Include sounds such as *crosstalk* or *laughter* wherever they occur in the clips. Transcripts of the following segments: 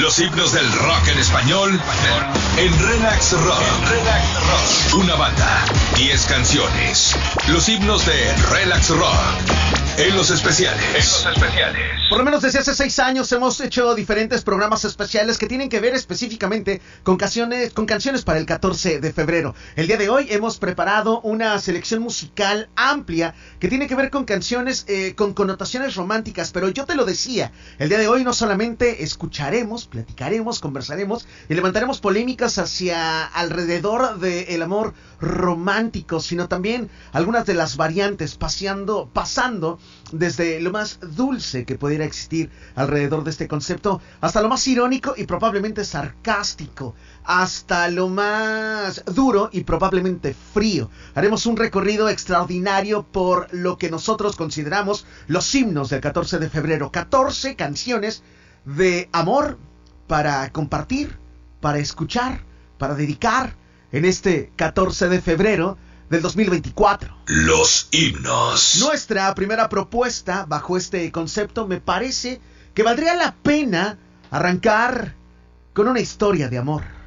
Los himnos del rock en español en Relax Rock. Relax Rock. Una banda, 10 canciones. Los himnos de Relax Rock. En los especiales. En los especiales. Por lo menos desde hace seis años hemos hecho diferentes programas especiales que tienen que ver específicamente con canciones, con canciones para el 14 de febrero. El día de hoy hemos preparado una selección musical amplia que tiene que ver con canciones eh, con connotaciones románticas, pero yo te lo decía, el día de hoy no solamente escucharemos, platicaremos, conversaremos y levantaremos polémicas hacia alrededor del amor romántico, sino también algunas de las variantes paseando, pasando desde lo más dulce que pudiera existir alrededor de este concepto, hasta lo más irónico y probablemente sarcástico, hasta lo más duro y probablemente frío. Haremos un recorrido extraordinario por lo que nosotros consideramos los himnos del 14 de febrero. 14 canciones de amor para compartir, para escuchar, para dedicar en este 14 de febrero del 2024. Los himnos. Nuestra primera propuesta bajo este concepto me parece que valdría la pena arrancar con una historia de amor.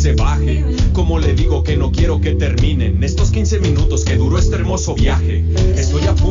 se baje. Como le digo que no quiero que terminen estos 15 minutos que duró este hermoso viaje. Estoy a punto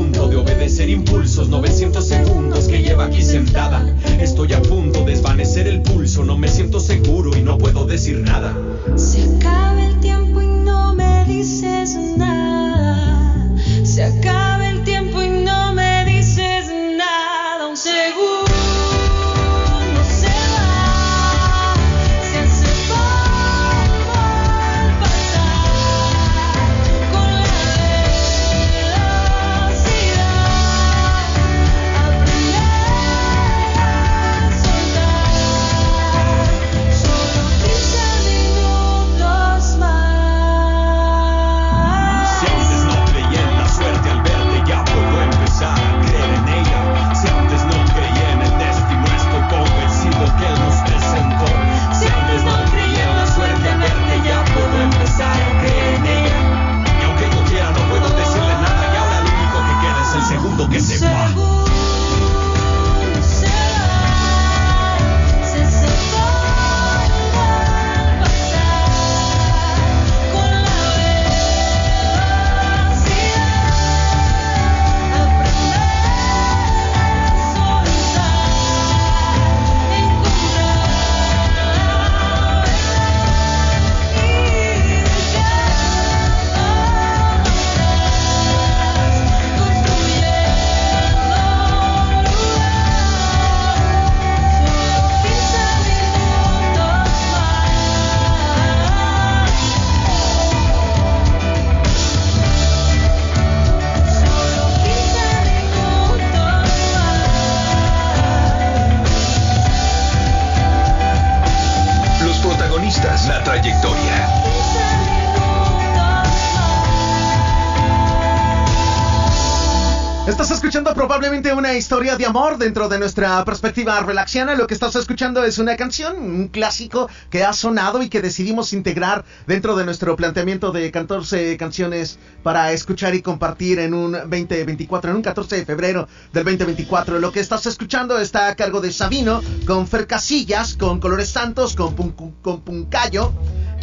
historia de amor dentro de nuestra perspectiva relaxiana. Lo que estás escuchando es una canción, un clásico que ha sonado y que decidimos integrar dentro de nuestro planteamiento de 14 canciones para escuchar y compartir en un 2024, en un 14 de febrero del 2024. Lo que estás escuchando está a cargo de Sabino, con Fer Casillas, con Colores Santos, con, con Puncayo.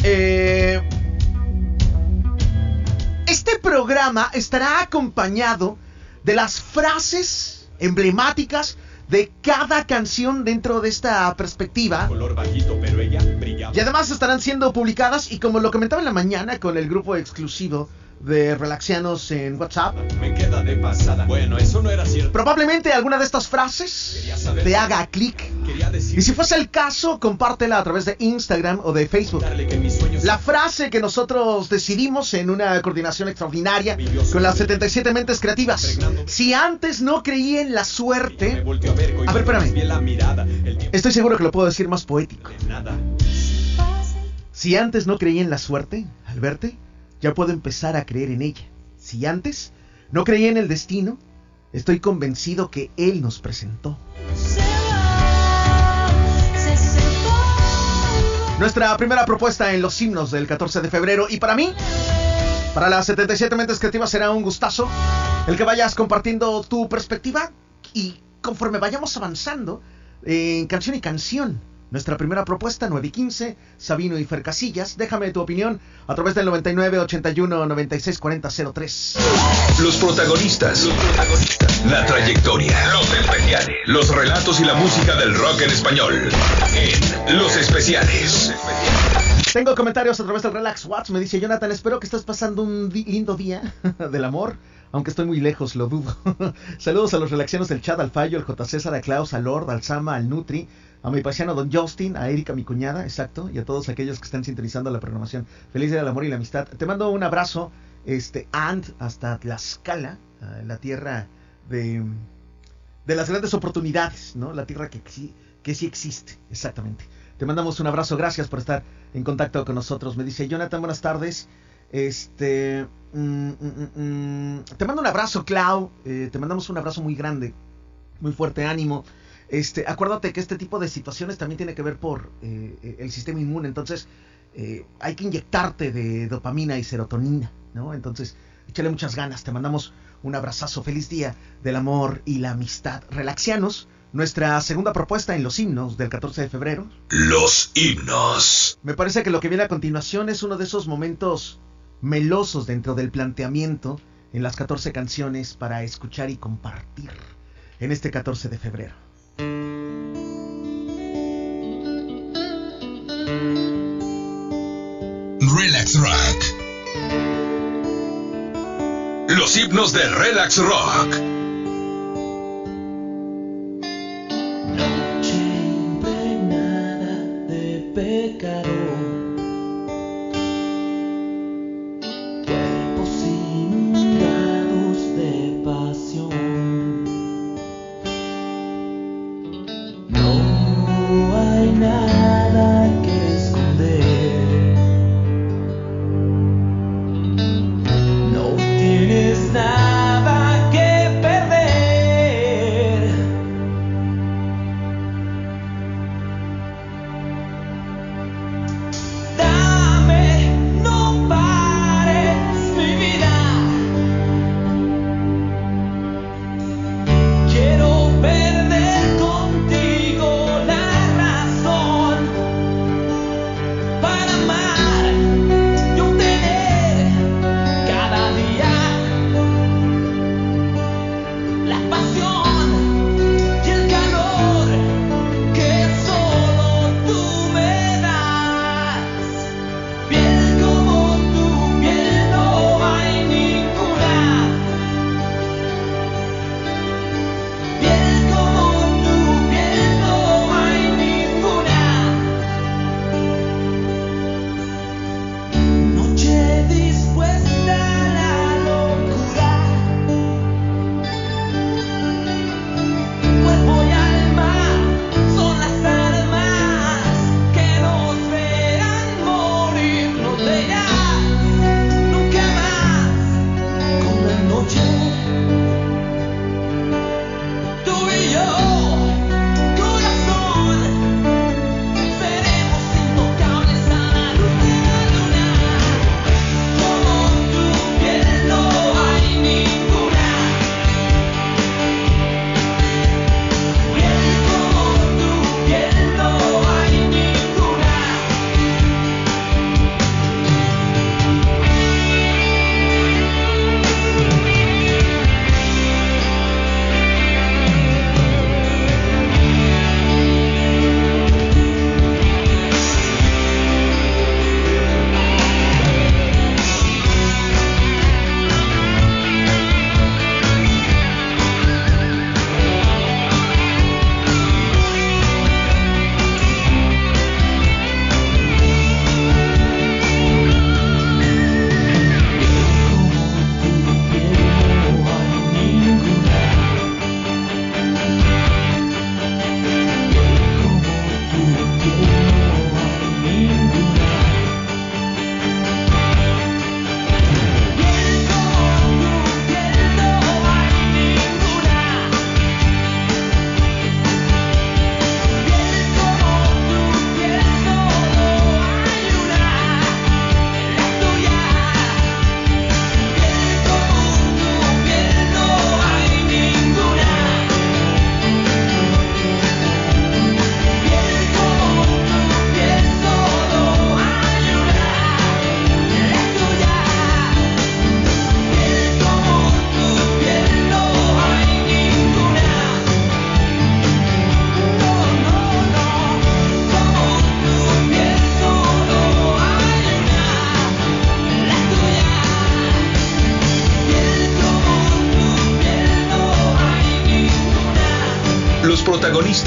Eh, este programa estará acompañado de las frases emblemáticas de cada canción dentro de esta perspectiva. Y además estarán siendo publicadas y como lo comentaba en la mañana con el grupo exclusivo de relaxianos en WhatsApp. Me queda de pasada. Bueno, eso no era cierto. Probablemente alguna de estas frases te haga clic. Y si fuese el caso, compártela a través de Instagram o de Facebook. La frase que nosotros decidimos en una coordinación extraordinaria con las 77 mentes creativas. Si antes no creí en la suerte. A ver, espérame. Estoy seguro que lo puedo decir más poético. Si antes no creí en la suerte, al verte, ya puedo empezar a creer en ella. Si antes no creía en el destino, estoy convencido que Él nos presentó. Nuestra primera propuesta en los himnos del 14 de febrero y para mí, para las 77 mentes creativas será un gustazo el que vayas compartiendo tu perspectiva y conforme vayamos avanzando en canción y canción nuestra primera propuesta, 9 y 15, Sabino y Fer Casillas. Déjame tu opinión a través del 99 81 96 40 03. Los protagonistas, los protagonistas, la trayectoria, los especiales, los relatos y la música del rock en español. En Los Especiales. Tengo comentarios a través del Relax Watch. Me dice Jonathan, espero que estés pasando un lindo día *laughs* del amor. Aunque estoy muy lejos, lo dudo. *laughs* Saludos a los relaxianos del chat, al Fallo, al J. César, a Klaus, al Lord, al Sama, al Nutri, a mi paisano Don Justin, a Erika, mi cuñada, exacto, y a todos aquellos que están sintonizando la programación. Feliz día del amor y la amistad. Te mando un abrazo, este, and hasta Tlaxcala, la tierra de, de las grandes oportunidades, ¿no? La tierra que, que sí existe, exactamente. Te mandamos un abrazo, gracias por estar en contacto con nosotros. Me dice Jonathan, buenas tardes. Este, mm, mm, mm, te mando un abrazo, Clau. Eh, te mandamos un abrazo muy grande, muy fuerte ánimo. Este, acuérdate que este tipo de situaciones también tiene que ver por eh, el sistema inmune, entonces eh, hay que inyectarte de dopamina y serotonina, ¿no? Entonces, échale muchas ganas, te mandamos un abrazazo, feliz día del amor y la amistad. Relaxianos, nuestra segunda propuesta en los himnos del 14 de febrero. Los himnos. Me parece que lo que viene a continuación es uno de esos momentos melosos dentro del planteamiento en las 14 canciones para escuchar y compartir en este 14 de febrero. Relax Rock. Los himnos de Relax Rock.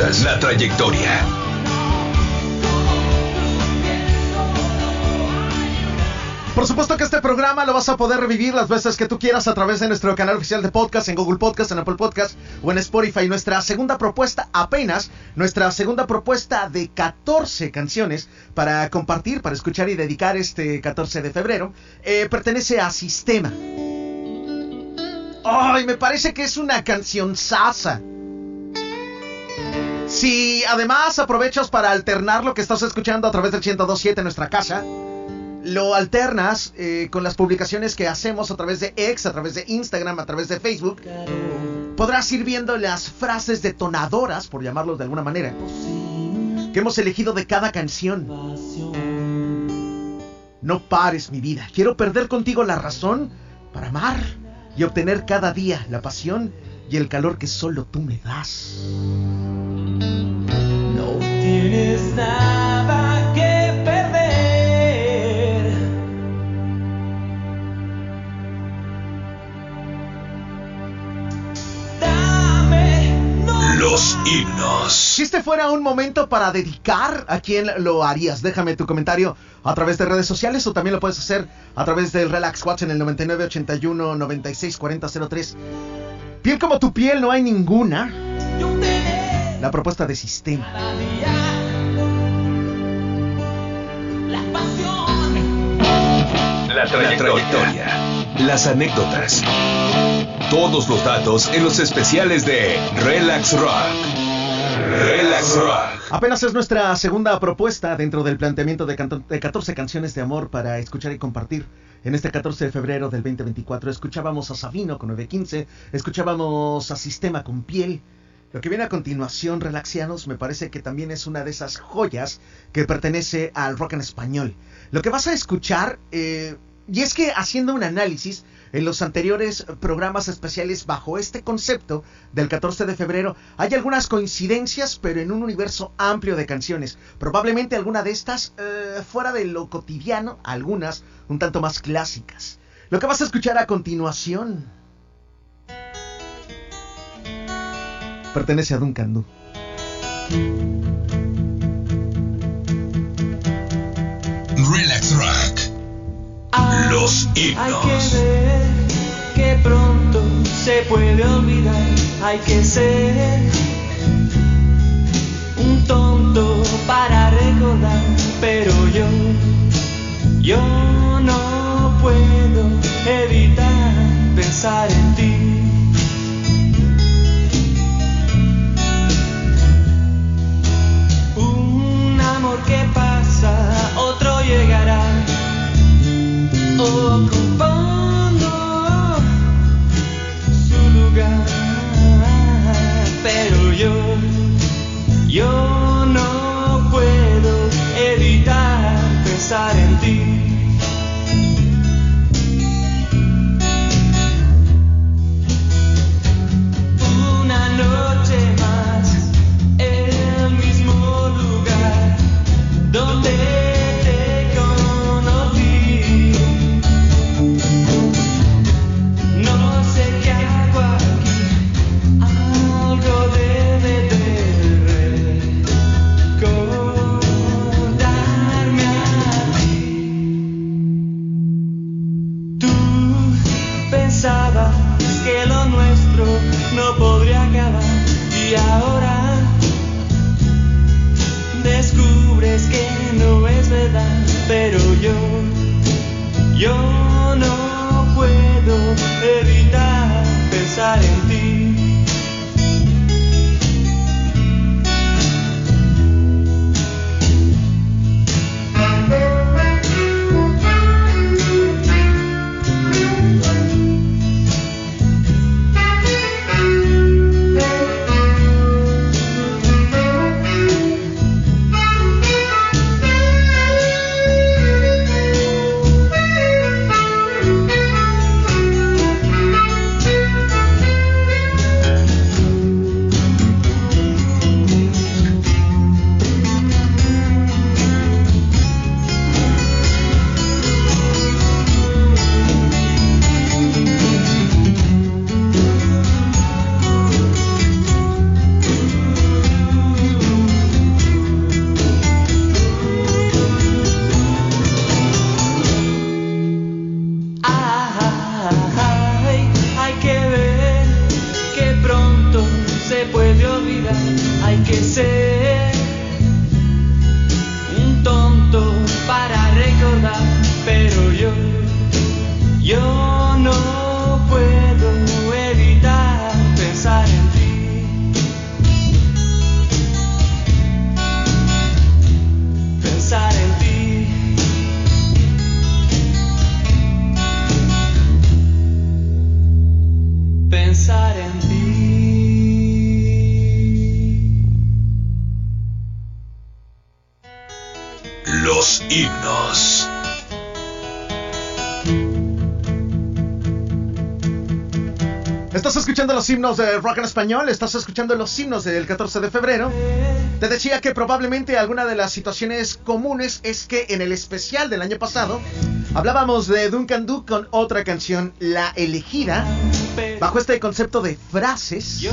Protagonistas, la trayectoria. Por supuesto que este programa lo vas a poder revivir las veces que tú quieras a través de nuestro canal oficial de podcast en Google Podcast, en Apple Podcast o en Spotify. Nuestra segunda propuesta apenas, nuestra segunda propuesta de 14 canciones para compartir, para escuchar y dedicar este 14 de febrero, eh, pertenece a Sistema. Ay, me parece que es una canción sasa. Si además aprovechas para alternar lo que estás escuchando a través del 1027 en nuestra casa, lo alternas eh, con las publicaciones que hacemos a través de X, a través de Instagram, a través de Facebook, podrás ir viendo las frases detonadoras, por llamarlos de alguna manera, que hemos elegido de cada canción. No pares mi vida, quiero perder contigo la razón para amar y obtener cada día la pasión y el calor que solo tú me das. Si este fuera un momento para dedicar, ¿a quién lo harías? Déjame tu comentario a través de redes sociales o también lo puedes hacer a través del Relax Watch en el 99 81 96 40 03. Piel como tu piel, no hay ninguna. La propuesta de sistema. La trayectoria. Las anécdotas. Todos los datos en los especiales de Relax Rock. Relax Rock. Apenas es nuestra segunda propuesta dentro del planteamiento de, de 14 canciones de amor para escuchar y compartir. En este 14 de febrero del 2024 escuchábamos a Sabino con 915, escuchábamos a Sistema con Piel. Lo que viene a continuación, Relaxianos, me parece que también es una de esas joyas que pertenece al rock en español. Lo que vas a escuchar, eh, y es que haciendo un análisis en los anteriores programas especiales bajo este concepto del 14 de febrero, hay algunas coincidencias, pero en un universo amplio de canciones. Probablemente alguna de estas eh, fuera de lo cotidiano, algunas un tanto más clásicas. Lo que vas a escuchar a continuación pertenece a Duncan Du. Relax Rock. Los Hay que himnos. ver que pronto se puede olvidar. Hay que ser un tonto para recordar. Pero yo, yo no puedo evitar pensar en ti. Un amor que ocupando su lugar. Pero yo, yo no puedo evitar pensar en ti. Los himnos de rock en español, estás escuchando los himnos del 14 de febrero. Te decía que probablemente alguna de las situaciones comunes es que en el especial del año pasado hablábamos de Duncan Du con otra canción, La Elegida, bajo este concepto de frases. Yo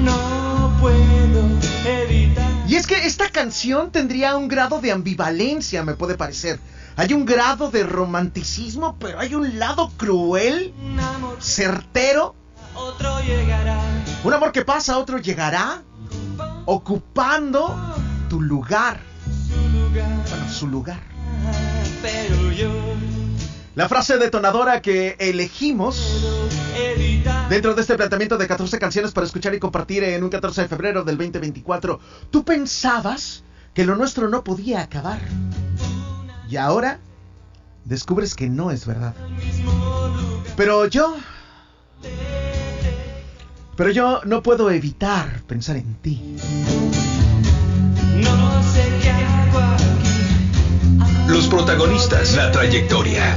no puedo evitar. Y es que esta canción tendría un grado de ambivalencia, me puede parecer. Hay un grado de romanticismo, pero hay un lado cruel, certero. Otro llegará. Un amor que pasa, otro llegará, ocupando tu lugar. Su lugar. Bueno, su lugar. Pero yo La frase detonadora que elegimos dentro de este planteamiento de 14 canciones para escuchar y compartir en un 14 de febrero del 2024. Tú pensabas que lo nuestro no podía acabar. Y ahora descubres que no es verdad. Pero yo... Pero yo no puedo evitar pensar en ti. No sé qué hago aquí. Los protagonistas, la trayectoria.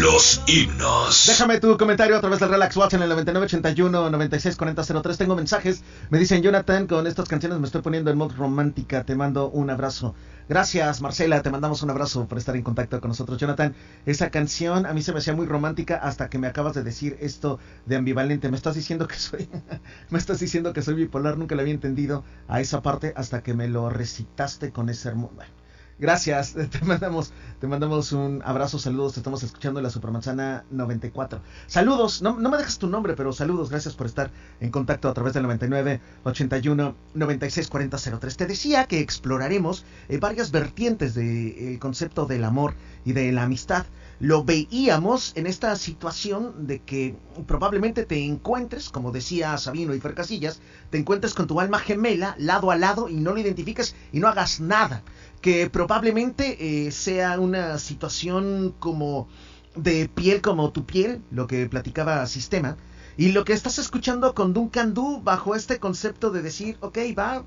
Los himnos. Déjame tu comentario a través del Relax Watch en el 9981 964003. Tengo mensajes. Me dicen, Jonathan, con estas canciones me estoy poniendo en modo romántica. Te mando un abrazo. Gracias, Marcela. Te mandamos un abrazo por estar en contacto con nosotros. Jonathan, esa canción a mí se me hacía muy romántica hasta que me acabas de decir esto de ambivalente. Me estás diciendo que soy. *laughs* me estás diciendo que soy bipolar. Nunca le había entendido a esa parte hasta que me lo recitaste con ese hermoso. Gracias, *laughs* te mandamos, te mandamos un abrazo, saludos, te estamos escuchando en la Supermanzana 94. Saludos, no, no me dejes tu nombre, pero saludos, gracias por estar en contacto a través del 99 81 96 40 03. Te decía que exploraremos eh, varias vertientes del concepto del amor y de la amistad. Lo veíamos en esta situación de que probablemente te encuentres, como decía Sabino y Fer Casillas, te encuentres con tu alma gemela lado a lado y no lo identifiques y no hagas nada que probablemente eh, sea una situación como de piel como tu piel, lo que platicaba Sistema, y lo que estás escuchando con Duncan Du bajo este concepto de decir, ok, va,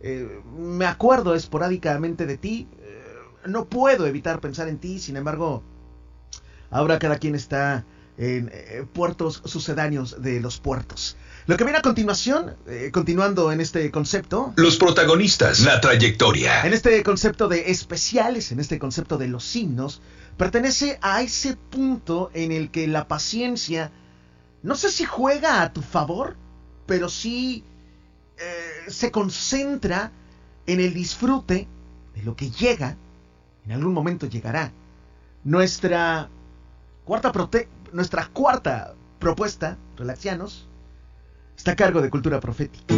eh, me acuerdo esporádicamente de ti, eh, no puedo evitar pensar en ti, sin embargo, ahora cada quien está en puertos sucedáneos de los puertos. Lo que viene a continuación, eh, continuando en este concepto, Los protagonistas, la trayectoria. en este concepto de especiales, en este concepto de los signos, pertenece a ese punto en el que la paciencia, no sé si juega a tu favor, pero sí eh, se concentra en el disfrute de lo que llega, en algún momento llegará. Nuestra cuarta, prote- nuestra cuarta propuesta, relaxianos, está a cargo de cultura profética.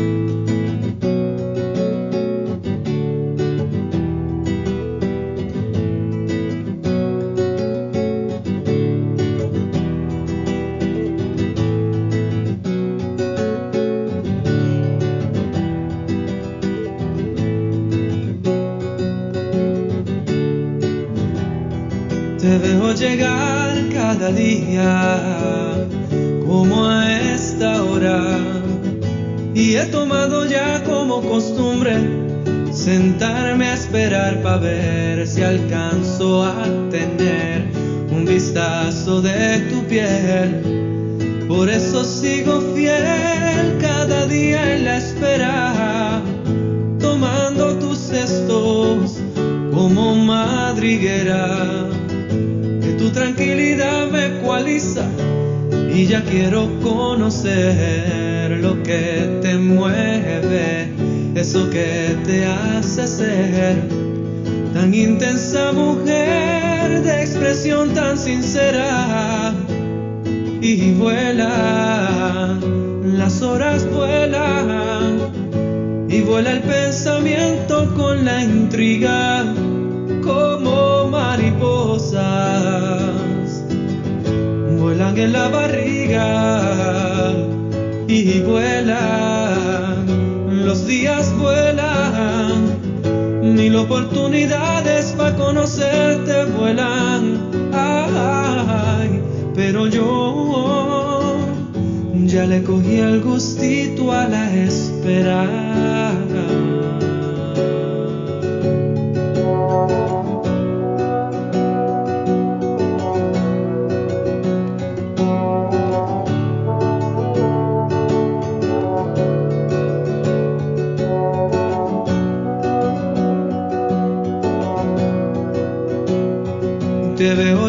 Oportunidades para conocerte vuelan. Pero yo ya le cogí el gustito a la espera.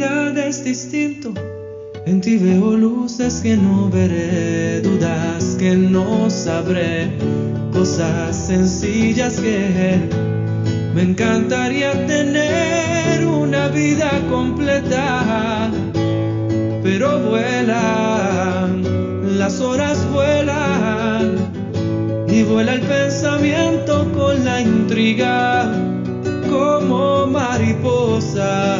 Es distinto. En ti veo luces que no veré, dudas que no sabré, cosas sencillas que me encantaría tener una vida completa. Pero vuelan, las horas vuelan y vuela el pensamiento con la intriga como mariposas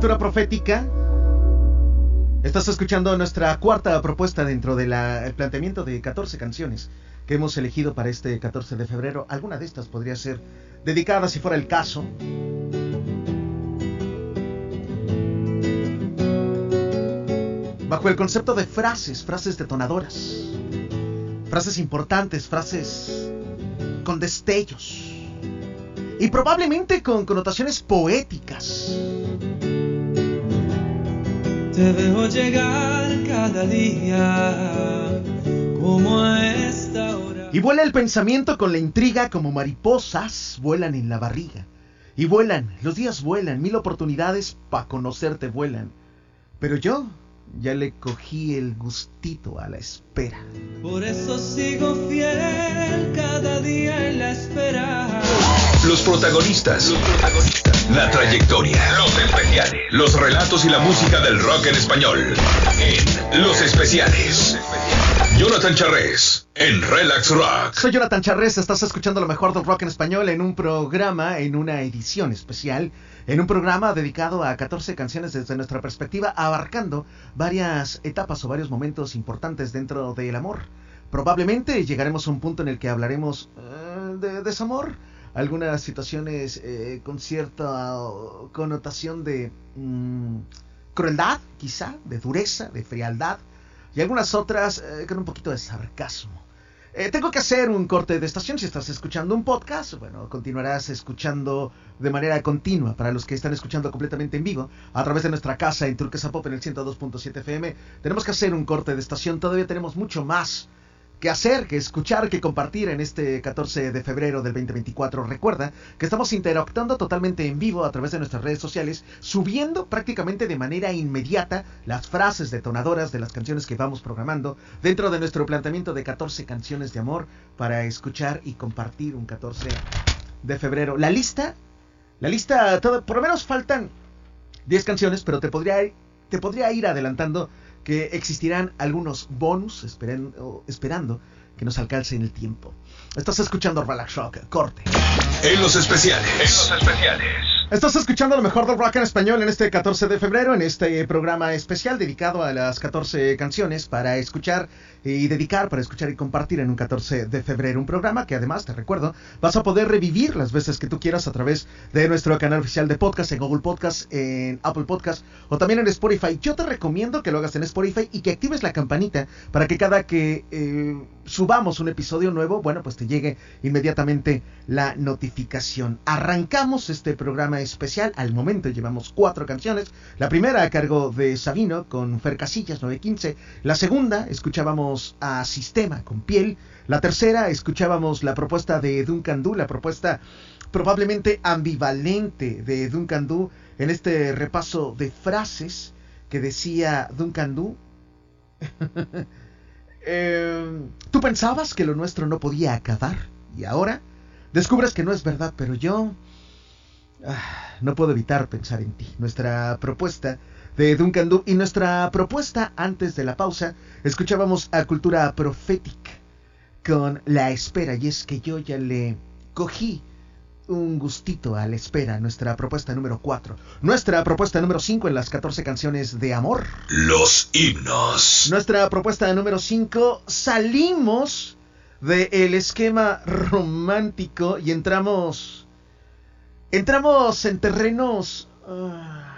Cultura Profética. Estás escuchando nuestra cuarta propuesta dentro del planteamiento de 14 canciones que hemos elegido para este 14 de febrero. Alguna de estas podría ser dedicada, si fuera el caso, bajo el concepto de frases, frases detonadoras, frases importantes, frases con destellos y probablemente con connotaciones poéticas. Te veo llegar cada día como a esta hora. Y vuela el pensamiento con la intriga como mariposas vuelan en la barriga. Y vuelan, los días vuelan, mil oportunidades para conocerte vuelan. Pero yo ya le cogí el gustito a la espera. Por eso sigo fiel cada día en la espera. Los protagonistas. La trayectoria. Los especiales. Los relatos y la música del rock en español. En Los Especiales. Jonathan Charres. En Relax Rock. Soy Jonathan Charres, estás escuchando lo mejor del rock en español en un programa, en una edición especial, en un programa dedicado a 14 canciones desde nuestra perspectiva, abarcando varias etapas o varios momentos importantes dentro del amor. Probablemente llegaremos a un punto en el que hablaremos eh, de desamor, algunas situaciones eh, con cierta connotación de mm, crueldad, quizá, de dureza, de frialdad, y algunas otras eh, con un poquito de sarcasmo. Eh, tengo que hacer un corte de estación. Si estás escuchando un podcast, bueno, continuarás escuchando de manera continua. Para los que están escuchando completamente en vivo, a través de nuestra casa en Turquesa Pop en el 102.7 FM, tenemos que hacer un corte de estación. Todavía tenemos mucho más que hacer, que escuchar, que compartir en este 14 de febrero del 2024. Recuerda que estamos interactuando totalmente en vivo a través de nuestras redes sociales, subiendo prácticamente de manera inmediata las frases detonadoras de las canciones que vamos programando dentro de nuestro planteamiento de 14 canciones de amor para escuchar y compartir un 14 de febrero. La lista, la lista, todo, por lo menos faltan 10 canciones, pero te podría, te podría ir adelantando que existirán algunos bonus esperando, esperando que nos alcance el tiempo. Estás escuchando Relax Rock, corte. En los especiales. En los especiales. Estás escuchando lo mejor del rock en español en este 14 de febrero, en este programa especial dedicado a las 14 canciones para escuchar y dedicar para escuchar y compartir en un 14 de febrero. Un programa que además, te recuerdo, vas a poder revivir las veces que tú quieras a través de nuestro canal oficial de podcast en Google Podcast, en Apple Podcast o también en Spotify. Yo te recomiendo que lo hagas en Spotify y que actives la campanita para que cada que eh, subamos un episodio nuevo, bueno, pues te llegue inmediatamente la notificación. Arrancamos este programa especial. Al momento llevamos cuatro canciones. La primera a cargo de Sabino con Fer Casillas 915. La segunda escuchábamos a Sistema con Piel. La tercera escuchábamos la propuesta de Duncan Du, la propuesta probablemente ambivalente de Duncan Du en este repaso de frases que decía Duncan Du. *laughs* eh, Tú pensabas que lo nuestro no podía acabar y ahora descubres que no es verdad, pero yo ah, no puedo evitar pensar en ti. Nuestra propuesta de Duncan Du y nuestra propuesta antes de la pausa, escuchábamos a Cultura Profética con La Espera y es que yo ya le cogí un gustito a la espera, nuestra propuesta número 4. Nuestra propuesta número 5 en las 14 canciones de amor. Los himnos. Nuestra propuesta número 5, salimos del esquema romántico y entramos entramos en terrenos uh,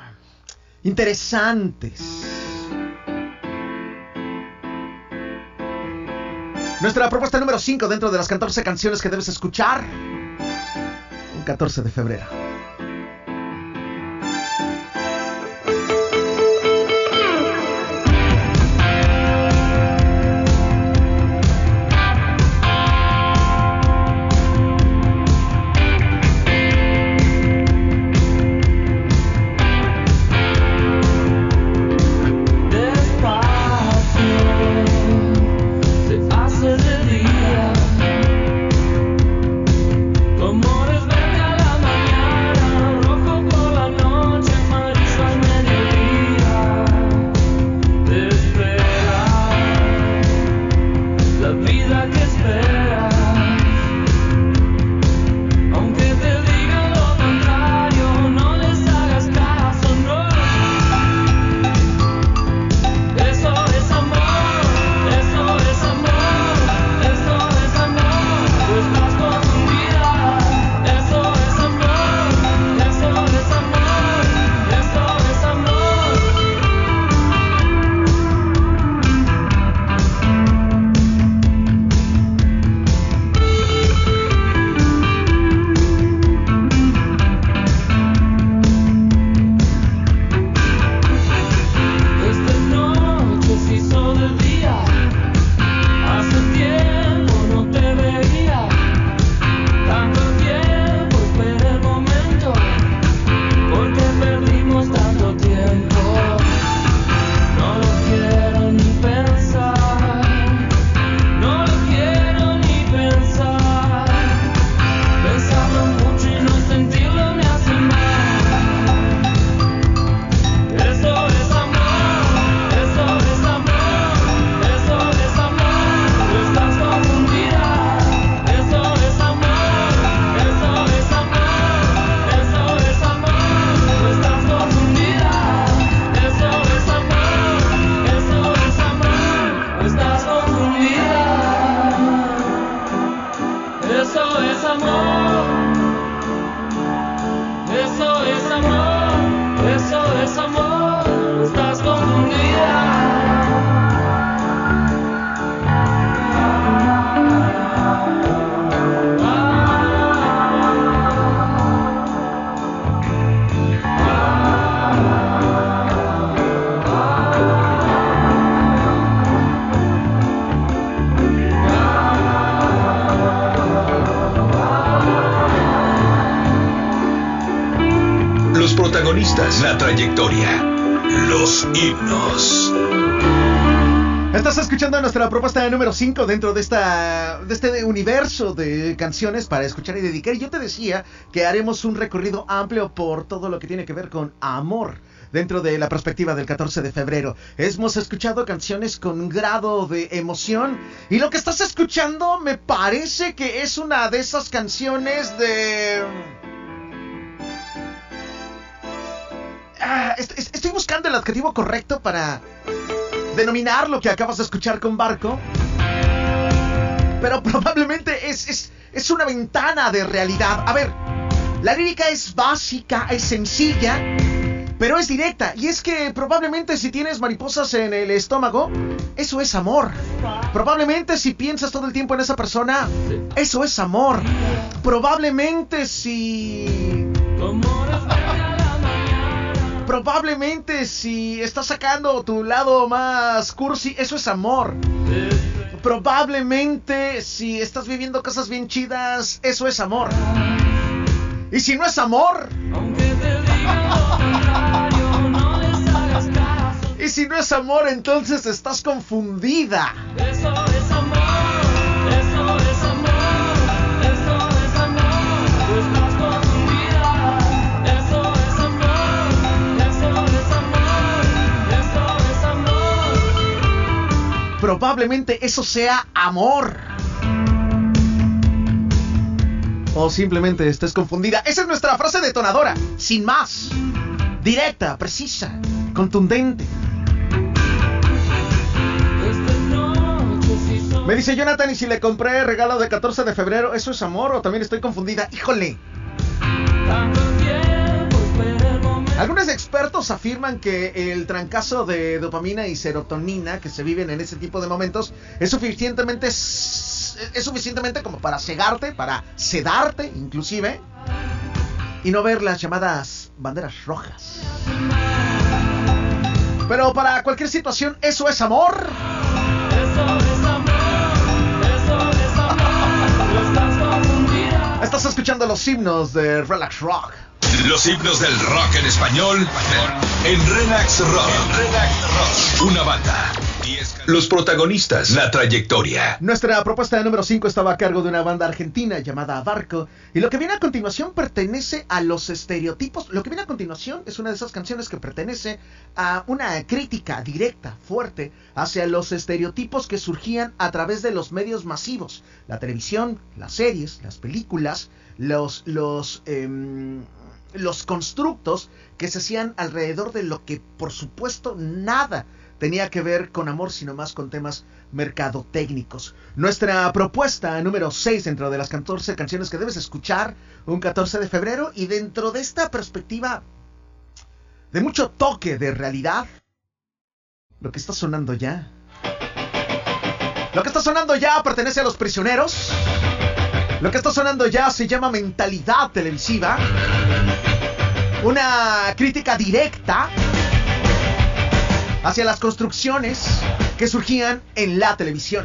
interesantes. Nuestra propuesta número 5 dentro de las 14 canciones que debes escuchar. Un 14 de febrero. 5 dentro de esta de este universo de canciones para escuchar y dedicar. Yo te decía que haremos un recorrido amplio por todo lo que tiene que ver con amor dentro de la perspectiva del 14 de febrero. Hemos escuchado canciones con grado de emoción y lo que estás escuchando me parece que es una de esas canciones de Ah, est- est- estoy buscando el adjetivo correcto para denominar lo que acabas de escuchar con Barco. Pero probablemente es, es, es una ventana de realidad. A ver, la lírica es básica, es sencilla, pero es directa. Y es que probablemente si tienes mariposas en el estómago, eso es amor. Probablemente si piensas todo el tiempo en esa persona, eso es amor. Probablemente si... Probablemente si estás sacando tu lado más cursi, eso es amor. Probablemente si estás viviendo cosas bien chidas, eso es amor. Y si no es amor, y si no es amor, entonces estás confundida. Probablemente eso sea amor. O simplemente estés confundida. Esa es nuestra frase detonadora. Sin más. Directa, precisa, contundente. Me dice Jonathan, ¿y si le compré regalo de 14 de febrero, eso es amor o también estoy confundida? Híjole. Algunos expertos afirman que el trancazo de dopamina y serotonina que se viven en ese tipo de momentos es suficientemente es suficientemente como para cegarte, para sedarte inclusive y no ver las llamadas banderas rojas. Pero para cualquier situación eso es amor. Eso es amor, eso es amor. Estás confundida. Estás escuchando los himnos de Relax Rock. Los himnos del rock en español en Relax Rock. Una banda. Los protagonistas, la trayectoria. Nuestra propuesta número 5 estaba a cargo de una banda argentina llamada Barco. Y lo que viene a continuación pertenece a los estereotipos. Lo que viene a continuación es una de esas canciones que pertenece a una crítica directa, fuerte, hacia los estereotipos que surgían a través de los medios masivos. La televisión, las series, las películas, los, los, em, los constructos que se hacían alrededor de lo que, por supuesto, nada tenía que ver con amor, sino más con temas mercadotécnicos. Nuestra propuesta número 6 dentro de las 14 canciones que debes escuchar un 14 de febrero y dentro de esta perspectiva de mucho toque de realidad, lo que está sonando ya. Lo que está sonando ya pertenece a los prisioneros. Lo que está sonando ya se llama mentalidad televisiva. Una crítica directa hacia las construcciones que surgían en la televisión.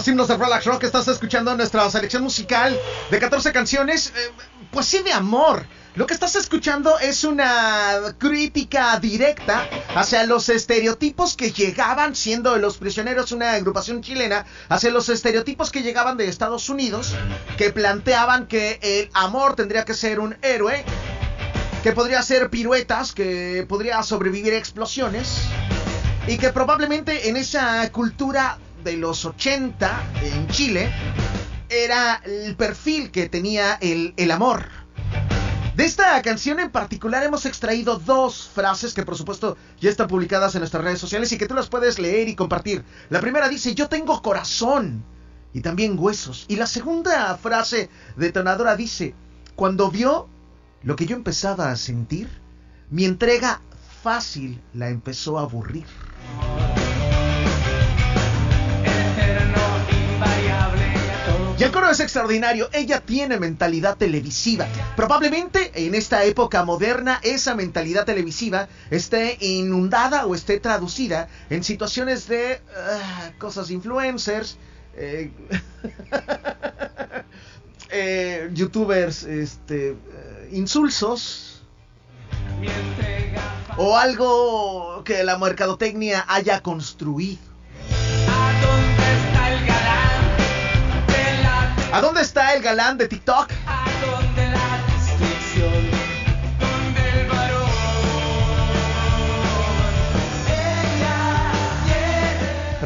Los himnos de Relax Rock, estás escuchando nuestra selección musical de 14 canciones, eh, pues sí de amor. Lo que estás escuchando es una crítica directa hacia los estereotipos que llegaban, siendo Los Prisioneros una agrupación chilena, hacia los estereotipos que llegaban de Estados Unidos, que planteaban que el amor tendría que ser un héroe, que podría hacer piruetas, que podría sobrevivir a explosiones, y que probablemente en esa cultura de los 80 en Chile era el perfil que tenía el, el amor. De esta canción en particular hemos extraído dos frases que por supuesto ya están publicadas en nuestras redes sociales y que tú las puedes leer y compartir. La primera dice, yo tengo corazón y también huesos. Y la segunda frase detonadora dice, cuando vio lo que yo empezaba a sentir, mi entrega fácil la empezó a aburrir. Y el coro es extraordinario, ella tiene mentalidad televisiva. Probablemente en esta época moderna esa mentalidad televisiva esté inundada o esté traducida en situaciones de ah, cosas influencers, eh, *laughs* eh, youtubers este, eh, insulsos o algo que la mercadotecnia haya construido. ¿A dónde está el galán ¿A dónde está el galán de TikTok?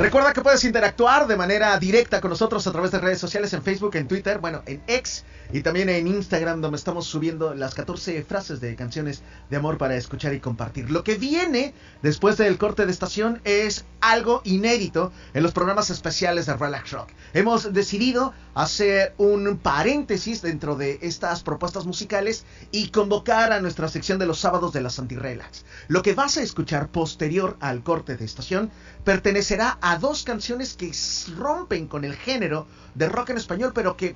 Recuerda que puedes interactuar de manera directa con nosotros a través de redes sociales en Facebook, en Twitter, bueno, en X y también en Instagram donde estamos subiendo las 14 frases de canciones de amor para escuchar y compartir. Lo que viene después del corte de estación es algo inédito en los programas especiales de Relax Rock. Hemos decidido hacer un paréntesis dentro de estas propuestas musicales y convocar a nuestra sección de los sábados de las antirrelax. Lo que vas a escuchar posterior al corte de estación pertenecerá a dos canciones que rompen con el género de rock en español, pero que,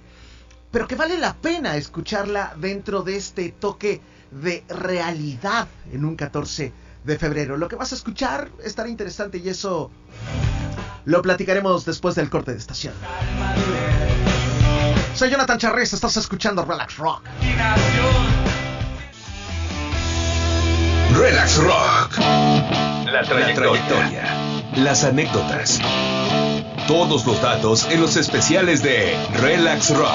pero que vale la pena escucharla dentro de este toque de realidad en un 14 de febrero. Lo que vas a escuchar estará interesante y eso lo platicaremos después del corte de estación. Soy Jonathan Charres, estás escuchando Relax Rock. Relax Rock. La trayectoria. Las anécdotas. Todos los datos en los especiales de Relax Rock.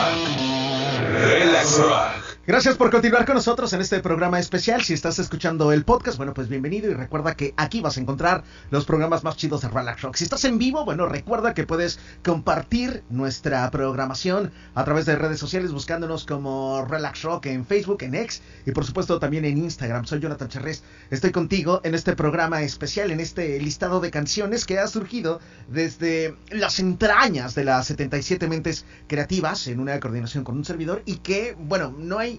Relax Rock. Gracias por continuar con nosotros en este programa especial. Si estás escuchando el podcast, bueno, pues bienvenido y recuerda que aquí vas a encontrar los programas más chidos de Relax Rock. Si estás en vivo, bueno, recuerda que puedes compartir nuestra programación a través de redes sociales buscándonos como Relax Rock en Facebook, en X y por supuesto también en Instagram. Soy Jonathan Charres. Estoy contigo en este programa especial, en este listado de canciones que ha surgido desde las entrañas de las 77 mentes creativas en una coordinación con un servidor y que, bueno, no hay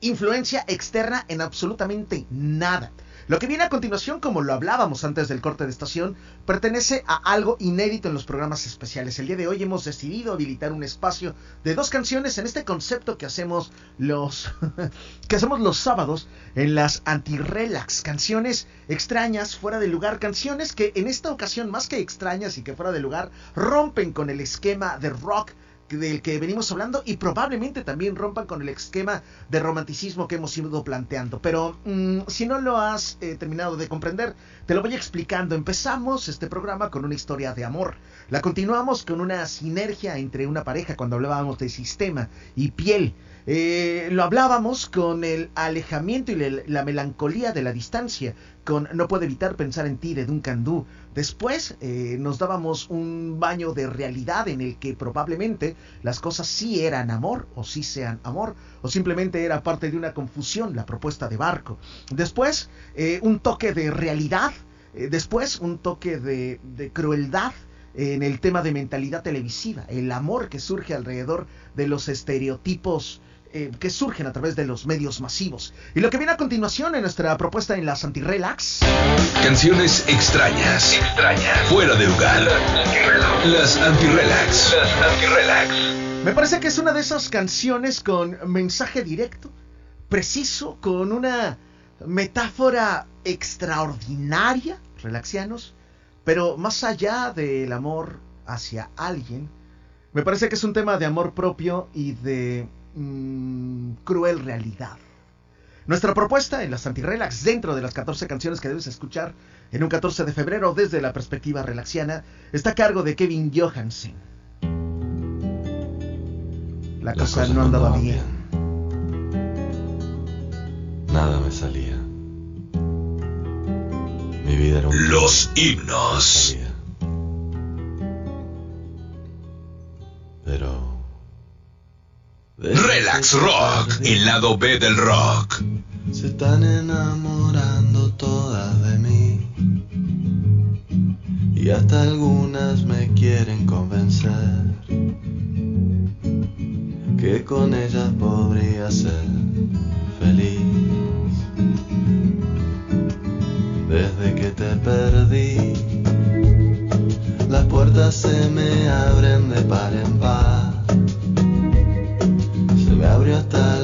influencia externa en absolutamente nada. Lo que viene a continuación, como lo hablábamos antes del corte de estación, pertenece a algo inédito en los programas especiales. El día de hoy hemos decidido habilitar un espacio de dos canciones en este concepto que hacemos los *laughs* que hacemos los sábados en las anti-relax, canciones extrañas, fuera de lugar, canciones que en esta ocasión más que extrañas y que fuera de lugar rompen con el esquema de rock del que venimos hablando y probablemente también rompan con el esquema de romanticismo que hemos ido planteando. Pero mm, si no lo has eh, terminado de comprender, te lo voy explicando. Empezamos este programa con una historia de amor. La continuamos con una sinergia entre una pareja cuando hablábamos de sistema y piel. Eh, lo hablábamos con el alejamiento y la, la melancolía de la distancia, con No puedo evitar pensar en ti de Duncan Du. Después eh, nos dábamos un baño de realidad en el que probablemente las cosas sí eran amor o sí sean amor o simplemente era parte de una confusión la propuesta de barco. Después eh, un toque de realidad, eh, después un toque de, de crueldad en el tema de mentalidad televisiva, el amor que surge alrededor de los estereotipos eh, que surgen a través de los medios masivos. Y lo que viene a continuación en nuestra propuesta en las anti-relax. Canciones extrañas. Extrañas. Fuera de lugar. Las anti-relax. Las anti-relax. Me parece que es una de esas canciones con mensaje directo, preciso, con una metáfora extraordinaria, relaxianos, pero más allá del amor hacia alguien, me parece que es un tema de amor propio y de mm, cruel realidad. Nuestra propuesta en las anti-relax, dentro de las 14 canciones que debes escuchar en un 14 de febrero desde la perspectiva relaxiana, está a cargo de Kevin Johansen. La cosa no andaba bien. Nada me salía. Mi vida era un Los himnos. Relax Rock. El lado B del rock. Se están enamorando todas de mí. Y hasta algunas me quieren convencer que con ellas podría ser feliz. Desde que te perdí, las puertas se me abren de par en par. Me abrió hasta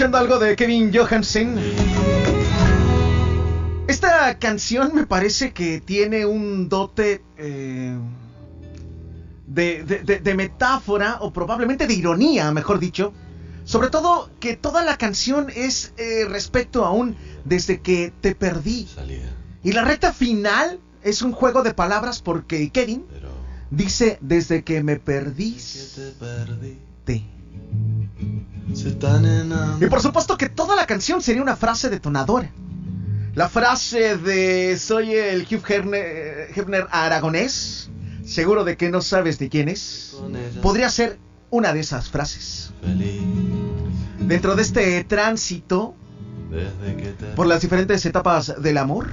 escuchando algo de Kevin Johansen. Esta canción me parece que tiene un dote eh, de, de- de- de metáfora o probablemente de ironía, mejor dicho. Sobre todo que toda la canción es eh, respecto a un desde que te perdí. Salida, Y la recta final es un juego de palabras porque Kevin pero dice desde que me que perdiste. te perdí. Se. Y por supuesto que toda la canción sería una frase detonadora. La frase de soy el Hugh Hefner, Hefner aragonés, seguro de que no sabes de quién es, podría ser una de esas frases. feliz. Dentro de este tránsito por las diferentes etapas del amor,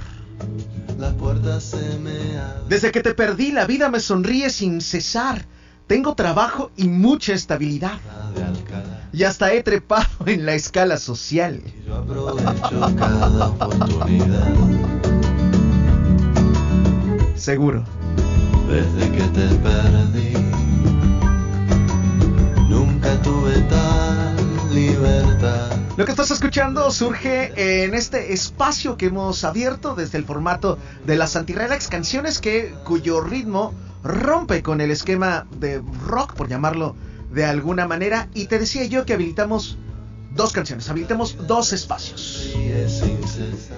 desde que te perdí la vida me sonríe sin cesar. Tengo trabajo y mucha estabilidad. Y hasta he trepado en la escala social. Y yo aprovecho cada oportunidad. Seguro. Desde que te perdí, nunca tuve tal libertad. Lo que estás escuchando surge en este espacio que hemos abierto desde el formato de las antirrelax canciones que cuyo ritmo rompe con el esquema de rock, por llamarlo de alguna manera. Y te decía yo que habilitamos dos canciones, habilitamos dos espacios.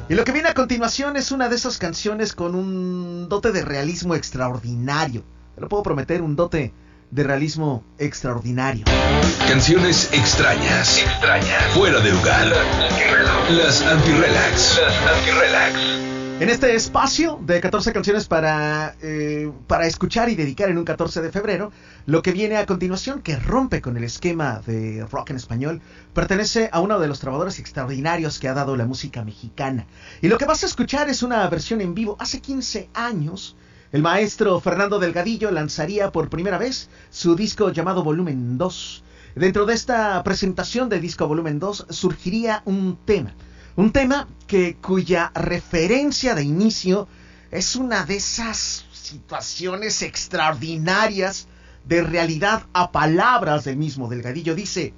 Y lo que viene a continuación es una de esas canciones con un dote de realismo extraordinario. Te lo puedo prometer, un dote de realismo extraordinario. Canciones extrañas. Extrañas. Fuera de lugar. Las anti-relax. Las anti-relax. En este espacio de 14 canciones para, eh, para escuchar y dedicar en un 14 de febrero, lo que viene a continuación, que rompe con el esquema de rock en español, pertenece a uno de los trabajadores extraordinarios que ha dado la música mexicana. Y lo que vas a escuchar es una versión en vivo. Hace 15 años, el maestro Fernando Delgadillo lanzaría por primera vez su disco llamado Volumen 2. Dentro de esta presentación de disco Volumen 2 surgiría un tema. Un tema que cuya referencia de inicio es una de esas situaciones extraordinarias de realidad a palabras del mismo Delgadillo. Dice,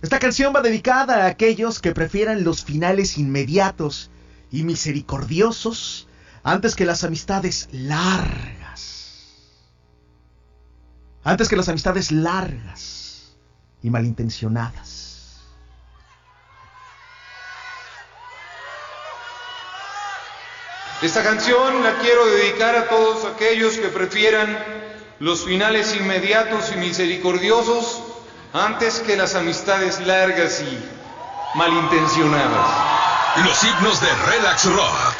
esta canción va dedicada a aquellos que prefieran los finales inmediatos y misericordiosos antes que las amistades largas. Antes que las amistades largas y malintencionadas. Esta canción la quiero dedicar a todos aquellos que prefieran los finales inmediatos y misericordiosos antes que las amistades largas y malintencionadas. Los himnos de Relax Rock.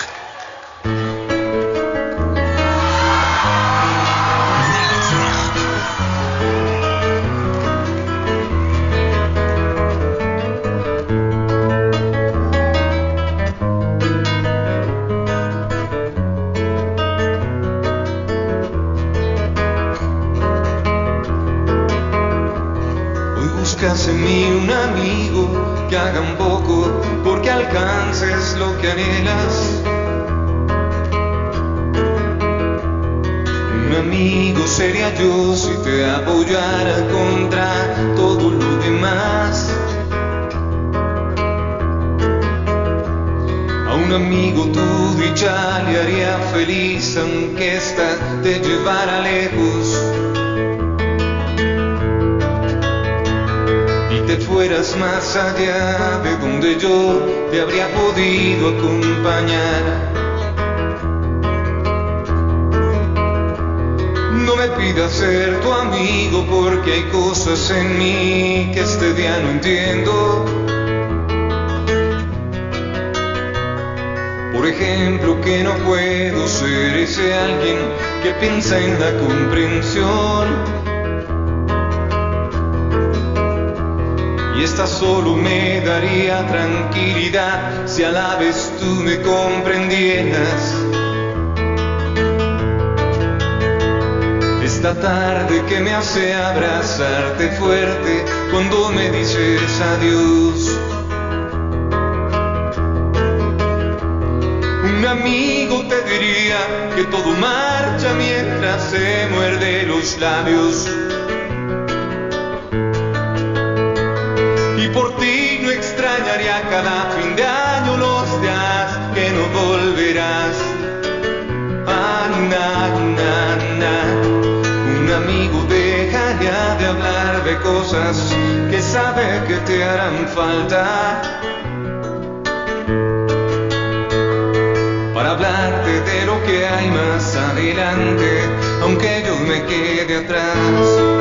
Allá de donde yo te habría podido acompañar. No me pidas ser tu amigo porque hay cosas en mí que este día no entiendo. Por ejemplo, que no puedo ser ese alguien que piensa en la comprensión. Esta solo me daría tranquilidad si a la vez tú me comprendieras. Esta tarde que me hace abrazarte fuerte cuando me dices adiós. Un amigo te diría que todo marcha mientras se muerde los labios. Que sabe que te harán falta. Para hablarte de lo que hay más adelante, aunque yo me quede atrás.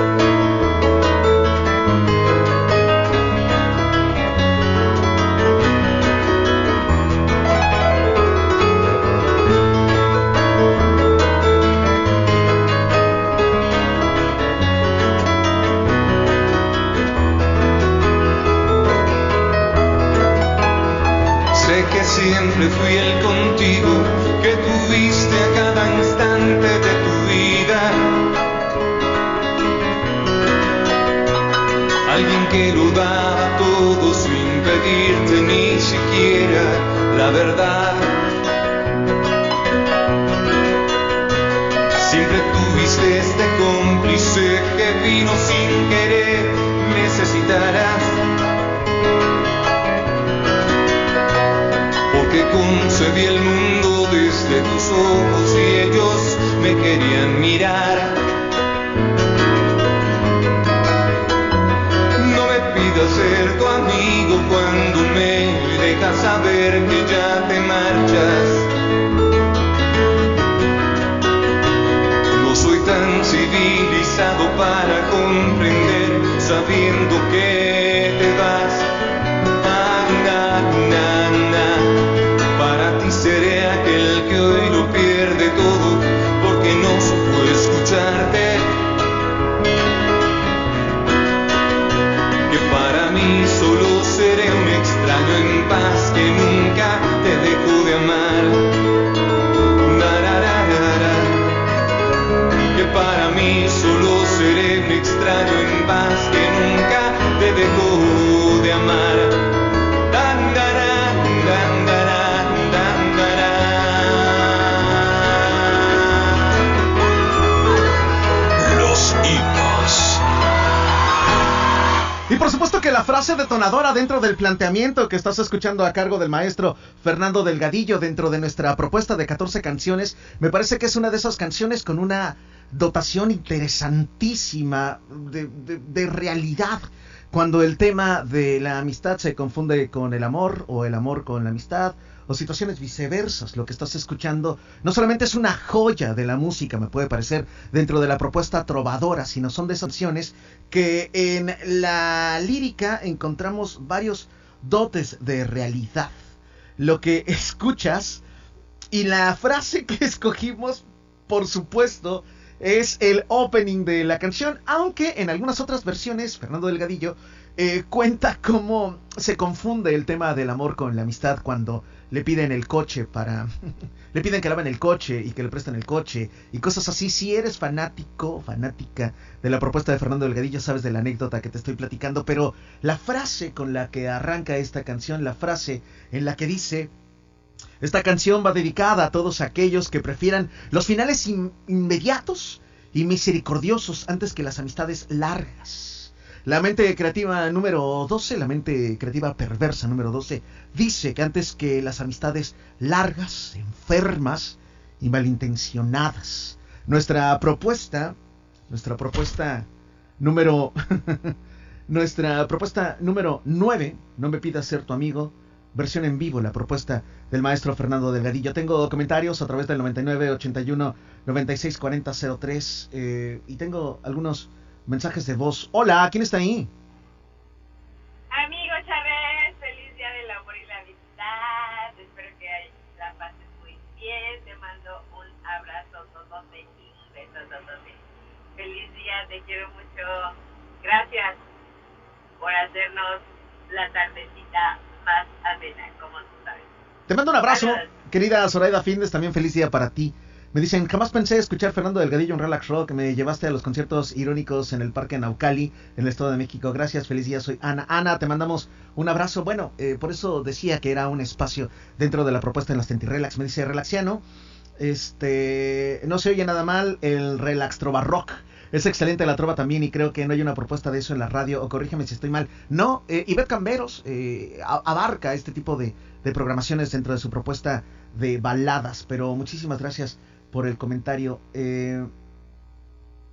Sin querer necesitarás. porque concebí el mundo desde tus ojos y ellos me querían mirar. No me pidas ser tu amigo cuando me dejas saber que ya te marchas. No soy tan civilizado para comprender sabiendo que te vas. Ah, na, na. Para ti seré aquel que hoy lo pierde todo porque no supo escucharte. Que para mí solo seré un extraño en paz que nunca te dejó de amar. Que la frase detonadora dentro del planteamiento que estás escuchando a cargo del maestro Fernando Delgadillo dentro de nuestra propuesta de 14 canciones, me parece que es una de esas canciones con una dotación interesantísima de, de- de realidad. Cuando el tema de la amistad se confunde con el amor o el amor con la amistad o situaciones viceversas, lo que estás escuchando no solamente es una joya de la música, me puede parecer, dentro de la propuesta trovadora, sino son de que en la lírica encontramos varios dotes de realidad. Lo que escuchas y la frase que escogimos, por supuesto, es el opening de la canción, aunque en algunas otras versiones, Fernando Delgadillo eh, cuenta cómo se confunde el tema del amor con la amistad cuando le piden el coche para... *laughs* le piden que laven el coche y que le presten el coche y cosas así. Si eres fanático, fanática de la propuesta de Fernando Delgadillo, sabes de la anécdota que te estoy platicando, pero la frase con la que arranca esta canción, la frase en la que dice... Esta canción va dedicada a todos aquellos que prefieran los finales in- inmediatos y misericordiosos antes que las amistades largas. La mente creativa número 12, la mente creativa perversa número 12, dice que antes que las amistades largas, enfermas y malintencionadas. Nuestra propuesta, nuestra propuesta número *laughs* nuestra propuesta número 9, no me pidas ser tu amigo, versión en vivo, la propuesta del maestro Fernando Delgadillo. Tengo comentarios a través del 99 81 96 40 03 eh, y tengo algunos mensajes de voz. Hola, ¿quién está ahí? Amigo Chávez, feliz día del amor y la amistad. Espero que la pases muy bien. Te mando un abrazo totote y un beso totote. Feliz día, te quiero mucho. Gracias por hacernos la tardecita más amena, como tú sabes. Te mando un abrazo, querida Zoraida Findes, también feliz día para ti. Me dicen, jamás pensé escuchar Fernando Delgadillo en Relax Rock, me llevaste a los conciertos irónicos en el Parque Naucali, en el Estado de México. Gracias, feliz día, soy Ana. Ana, te mandamos un abrazo. Bueno, eh, por eso decía que era un espacio dentro de la propuesta en las Tentirrelax. Me dice Relaxiano, este, no se oye nada mal el Relax Trova Rock. Es excelente la trova también y creo que no hay una propuesta de eso en la radio, o corrígeme si estoy mal. No, eh, Ivette Camberos eh, abarca este tipo de, de programaciones dentro de su propuesta de baladas, pero muchísimas gracias por el comentario. Eh,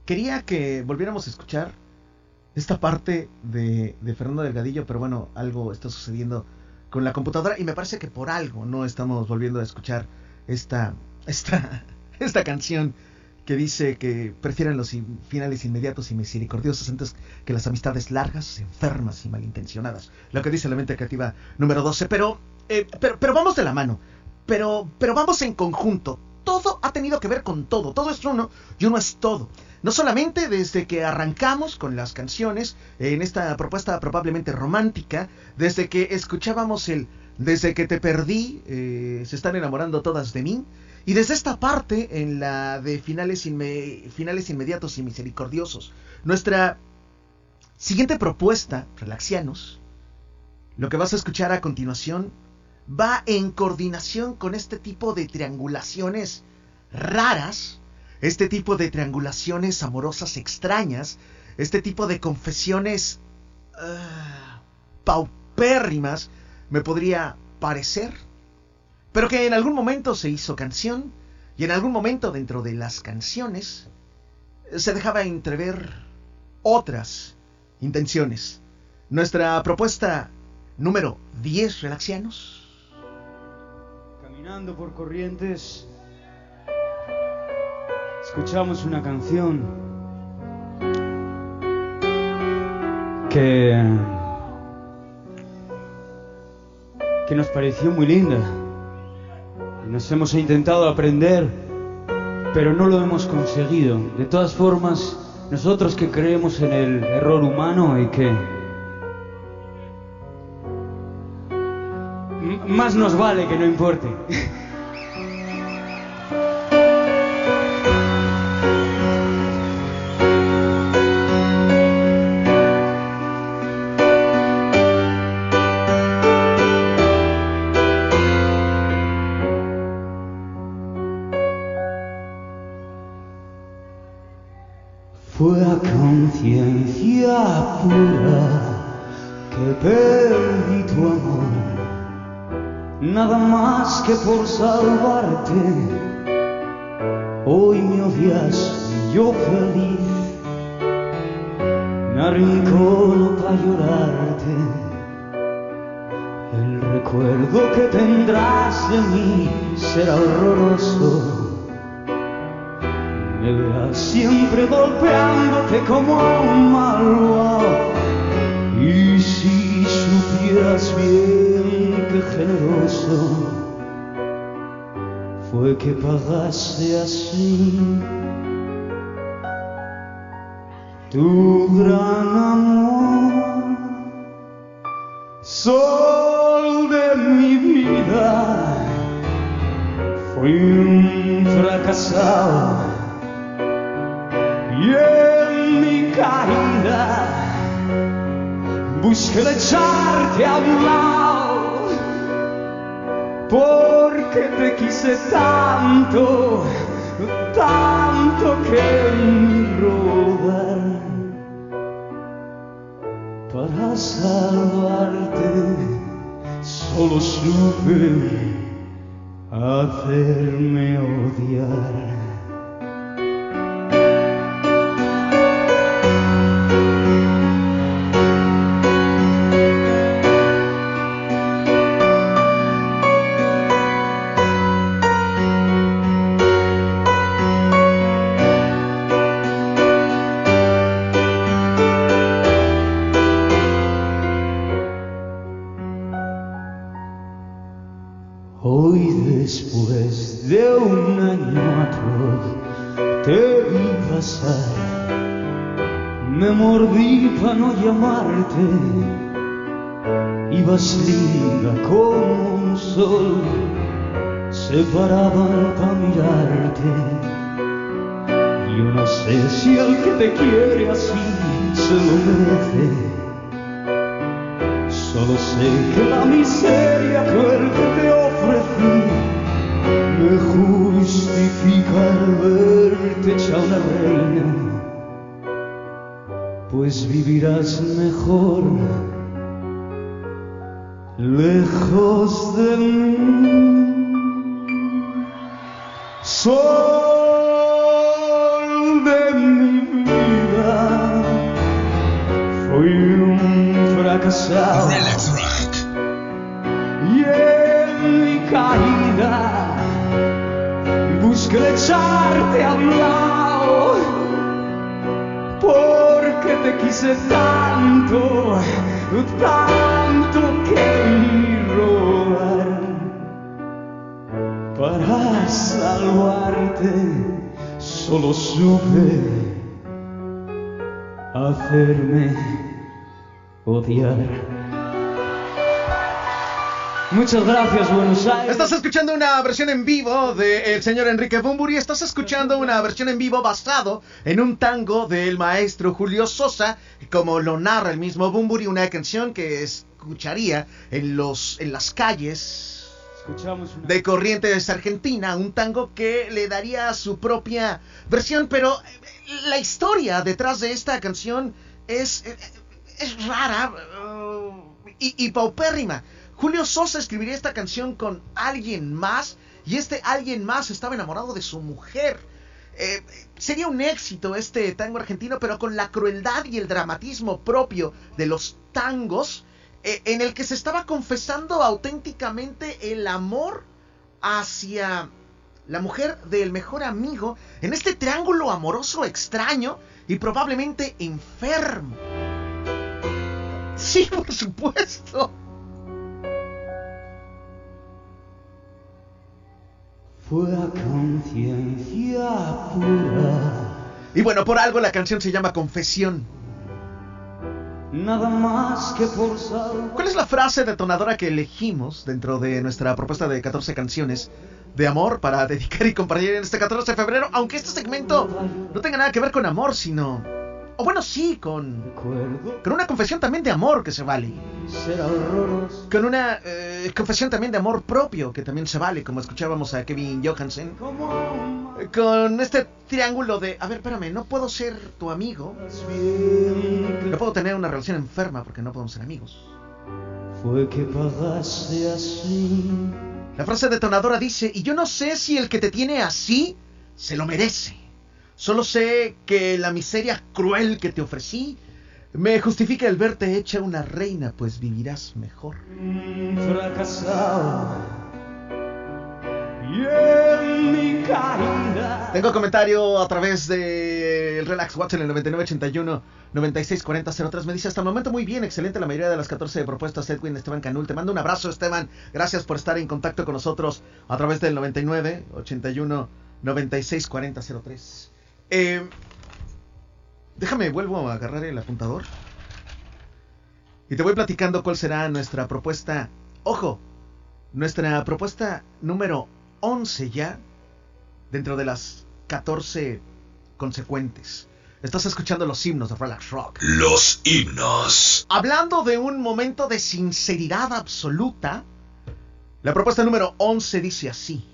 quería que volviéramos a escuchar esta parte de, de Fernando Delgadillo, pero bueno, algo está sucediendo con la computadora y me parece que por algo no estamos volviendo a escuchar esta, esta, *laughs* esta canción que dice que prefieren los in- finales inmediatos y misericordiosos antes que las amistades largas, enfermas y malintencionadas. Lo que dice la mente creativa número 12. Pero, eh, pero, pero vamos de la mano. Pero, pero vamos en conjunto. Todo ha tenido que ver con todo. Todo es uno y uno es todo. No solamente desde que arrancamos con las canciones en esta propuesta probablemente romántica, desde que escuchábamos el desde que te perdí, eh, se están enamorando todas de mí, y desde esta parte, en la de finales, inme- finales inmediatos y misericordiosos, nuestra siguiente propuesta, Relaxianos, lo que vas a escuchar a continuación, va en coordinación con este tipo de triangulaciones raras, este tipo de triangulaciones amorosas extrañas, este tipo de confesiones ah, paupérrimas, me podría parecer pero que en algún momento se hizo canción y en algún momento dentro de las canciones se dejaba entrever otras intenciones. Nuestra propuesta número 10, relaxianos. Por corrientes, escuchamos una canción que que nos pareció muy linda. Nos hemos intentado aprender, pero no lo hemos conseguido. De todas formas, nosotros que creemos en el error humano y que más nos vale que no importe. Más que por salvarte. Hoy me odias y yo feliz, me arrincono para llorarte. El recuerdo que tendrás de mí será horroroso. Me verás siempre golpeándote como a un malvado. Y si supieras bien que generoso fue que pagaste así. tu gran amor, sol de mi vida, fui un fracasado y en mi caída busqué echarte a un lado porque te quise tanto, tanto que mi rogar para salvarte solo supe hacerme odiar. Muchas gracias, Buenos Aires. Estás escuchando una versión en vivo del señor Enrique Bumburi. Estás escuchando una versión en vivo basado en un tango del maestro Julio Sosa, como lo narra el mismo Bumburi, una canción que escucharía en los en las calles de Corrientes Argentina, un tango que le daría su propia versión, pero eh, la historia detrás de esta canción es, eh, es rara uh, y, y paupérrima. Julio Sosa escribiría esta canción con alguien más y este alguien más estaba enamorado de su mujer. Eh, sería un éxito este tango argentino, pero con la crueldad y el dramatismo propio de los tangos, eh, en el que se estaba confesando auténticamente el amor hacia la mujer del mejor amigo en este triángulo amoroso extraño y probablemente enfermo. Sí, por supuesto. Fue conciencia pura. Y bueno, por algo la canción se llama Confesión. Nada más que por. ¿Cuál es la frase detonadora que elegimos dentro de nuestra propuesta de 14 canciones de amor para *laughs* dedicar y compartir en este 14 de febrero? Aunque este segmento no tenga nada que ver con amor, sino... O bueno, sí, con... Con una confesión también de amor que se vale. Con una eh, confesión también de amor propio que también se vale, como escuchábamos a Kevin Johansen. Con este triángulo de, a ver, espérame, no puedo ser tu amigo. No puedo tener una relación enferma porque no podemos ser amigos. fue que pagaste así. La frase detonadora dice, y yo no sé si el que te tiene así se lo merece. Solo sé que la miseria cruel que te ofrecí me justifica el verte hecha una reina, pues vivirás mejor. Fracasado. Y en mi caída. Tengo comentario a través de el Relax WhatsApp en el 9981 964003. Me dice hasta el momento muy bien, excelente la mayoría de las 14 propuestas. Edwin Esteban Canul, te mando un abrazo, Esteban. Gracias por estar en contacto con nosotros a través del 99 81 964003. Eh, déjame, vuelvo a agarrar el apuntador. Y te voy platicando cuál será nuestra propuesta. Ojo, nuestra propuesta número 11 ya, dentro de las 14 consecuentes. Estás escuchando los himnos de Relax Rock. Los himnos. Hablando de un momento de sinceridad absoluta, la propuesta número 11 dice así.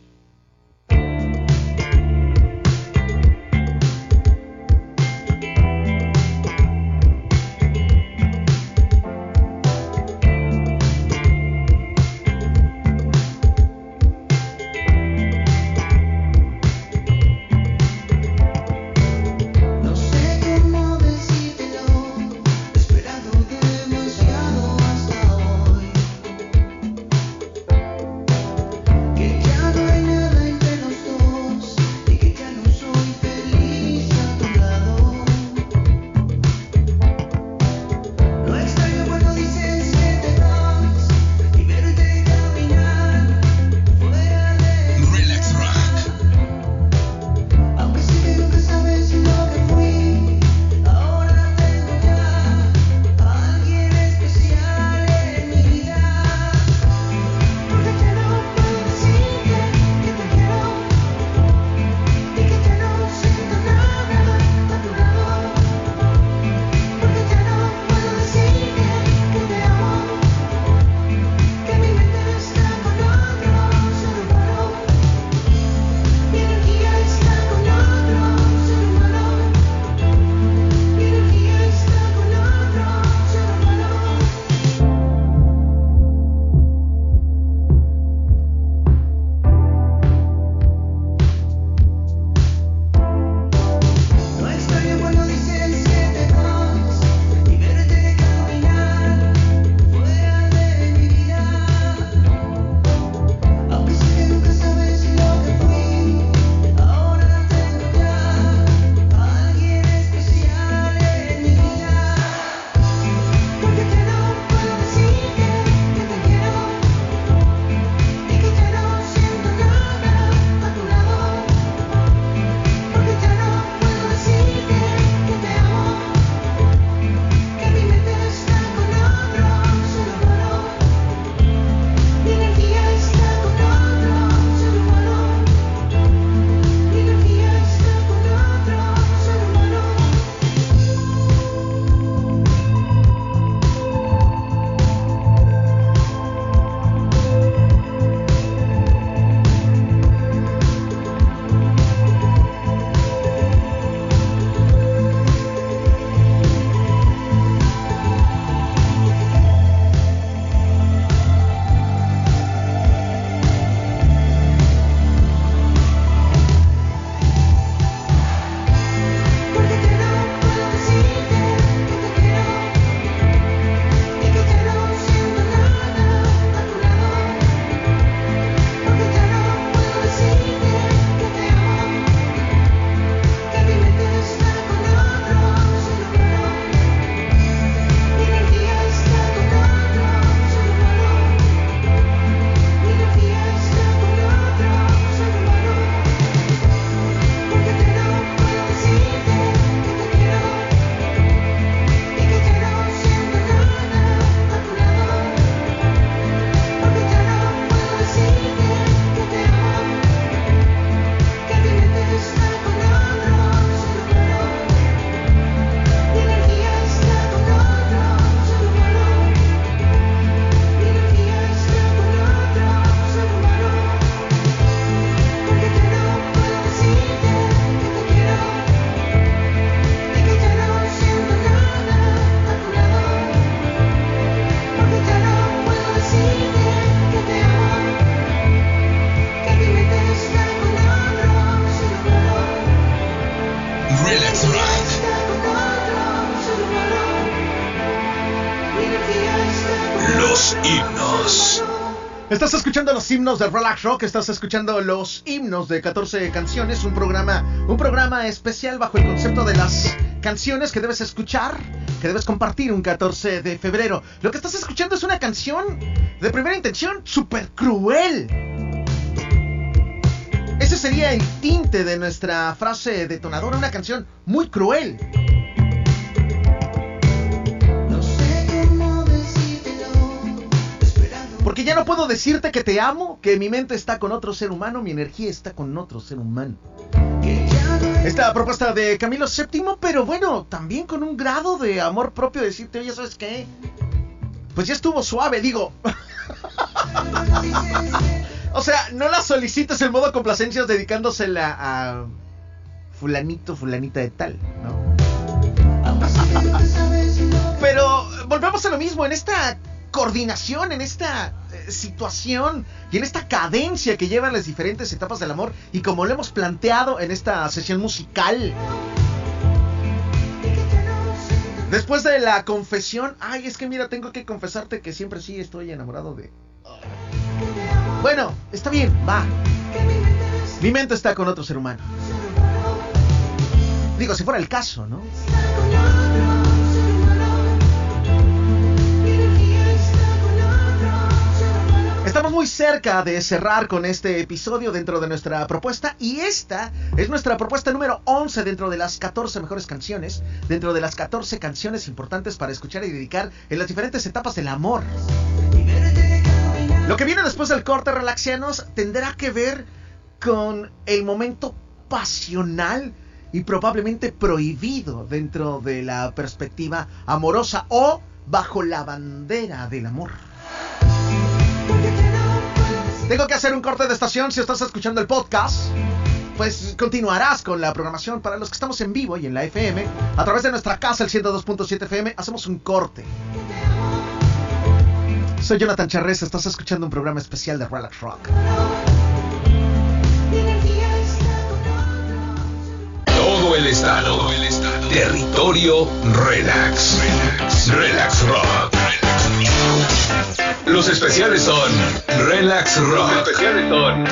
escuchando los himnos de Relax Rock, estás escuchando los himnos de 14 canciones, un programa, un programa especial bajo el concepto de las canciones que debes escuchar, que debes compartir un 14 de febrero. Lo que estás escuchando es una canción de primera intención súper cruel. Ese sería el tinte de nuestra frase detonadora, una canción muy cruel. No puedo decirte que te amo, que mi mente está con otro ser humano, mi energía está con otro ser humano. Esta propuesta de Camilo VII, pero bueno, también con un grado de amor propio, decirte, oye, ¿sabes qué? Pues ya estuvo suave, digo. *laughs* o sea, no la solicites en modo complacencias dedicándosela a fulanito, fulanita de tal, ¿no? Pero volvemos a lo mismo, en esta coordinación, en esta situación y en esta cadencia que llevan las diferentes etapas del amor y como lo hemos planteado en esta sesión musical. Después de la confesión, ay, es que mira, tengo que confesarte que siempre sí estoy enamorado de... Bueno, está bien, va. Mi mente está con otro ser humano. Digo, si fuera el caso, ¿no? Estamos muy cerca de cerrar con este episodio dentro de nuestra propuesta y esta es nuestra propuesta número 11 dentro de las 14 mejores canciones, dentro de las 14 canciones importantes para escuchar y dedicar en las diferentes etapas del amor. Lo que viene después del corte relaxianos tendrá que ver con el momento pasional y probablemente prohibido dentro de la perspectiva amorosa o bajo la bandera del amor. Tengo que hacer un corte de estación si estás escuchando el podcast. Pues continuarás con la programación para los que estamos en vivo y en la FM. A través de nuestra casa, el 102.7 FM, hacemos un corte. Soy Jonathan Charres, estás escuchando un programa especial de Relax Rock. Todo el estado. El estado. Territorio Relax. Relax. Relax Rock. Los especiales son Relax Rock. Los especiales son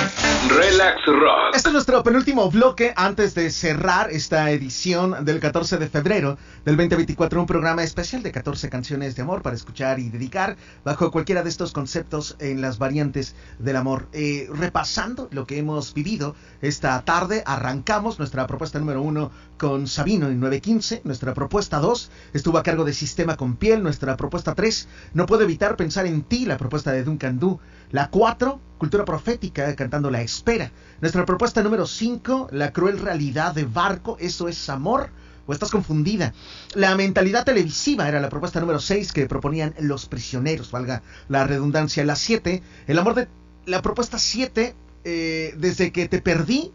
Relax Rock. Este es nuestro penúltimo bloque antes de cerrar esta edición del 14 de febrero del 2024, un programa especial de 14 canciones de amor para escuchar y dedicar bajo cualquiera de estos conceptos en las variantes del amor. Eh, repasando lo que hemos vivido esta tarde, arrancamos nuestra propuesta número uno con Sabino en 915, nuestra propuesta 2 estuvo a cargo de Sistema con Piel, nuestra propuesta 3 No puedo evitar pensar en ti, la propuesta de Duncan Du, la 4 Cultura Profética cantando La Espera, nuestra propuesta número 5 La Cruel Realidad de Barco, eso es amor. ¿O estás confundida? La mentalidad televisiva era la propuesta número 6 que proponían los prisioneros, valga la redundancia. La 7, el amor de... La propuesta 7, eh, desde que te perdí,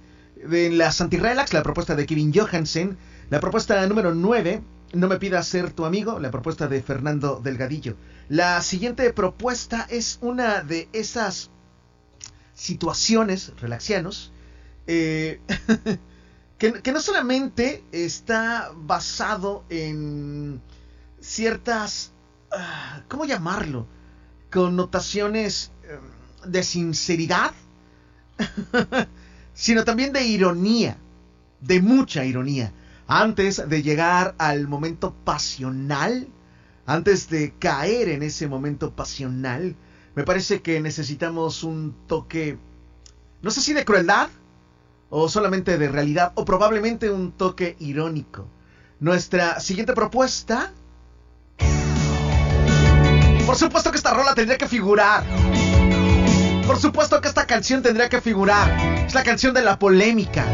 de las anti-relax, la propuesta de Kevin Johansen. La propuesta número 9, no me pidas ser tu amigo, la propuesta de Fernando Delgadillo. La siguiente propuesta es una de esas situaciones relaxianos eh, *laughs* que, que, no solamente está basado en ciertas, uh, ¿cómo llamarlo? Connotaciones uh, de sinceridad, *laughs* sino también de ironía, de mucha ironía. Antes de llegar al momento pasional, antes de caer en ese momento pasional, me parece que necesitamos un toque, no sé si de crueldad, o solamente de realidad, o probablemente un toque irónico. Nuestra siguiente propuesta... Por supuesto que esta rola tendría que figurar. Por supuesto que esta canción tendría que figurar. Es la canción de la polémica.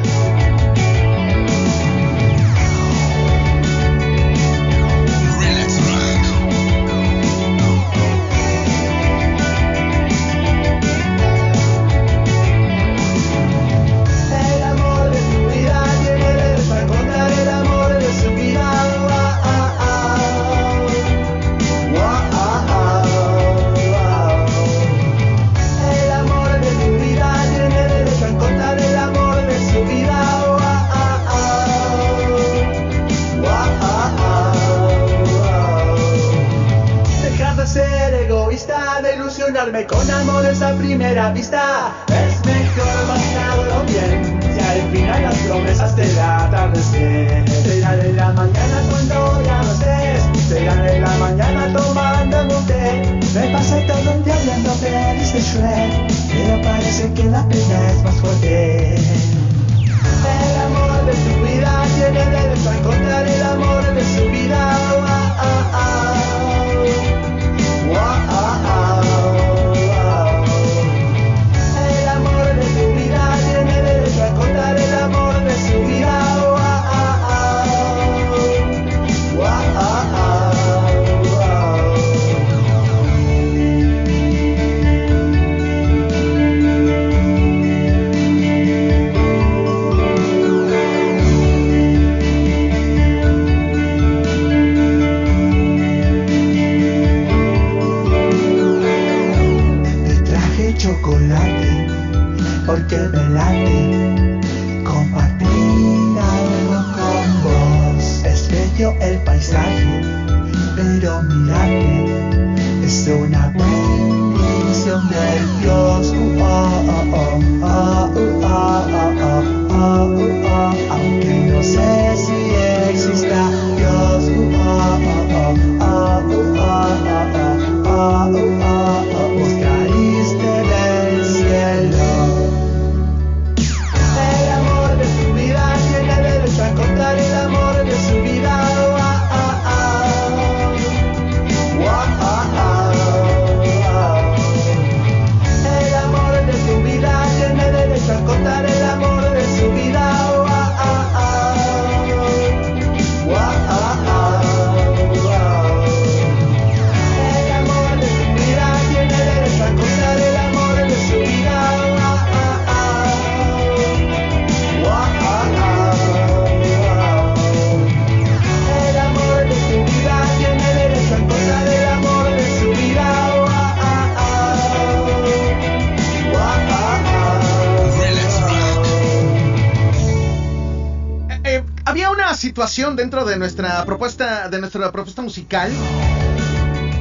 Dentro de nuestra propuesta, de nuestra propuesta musical,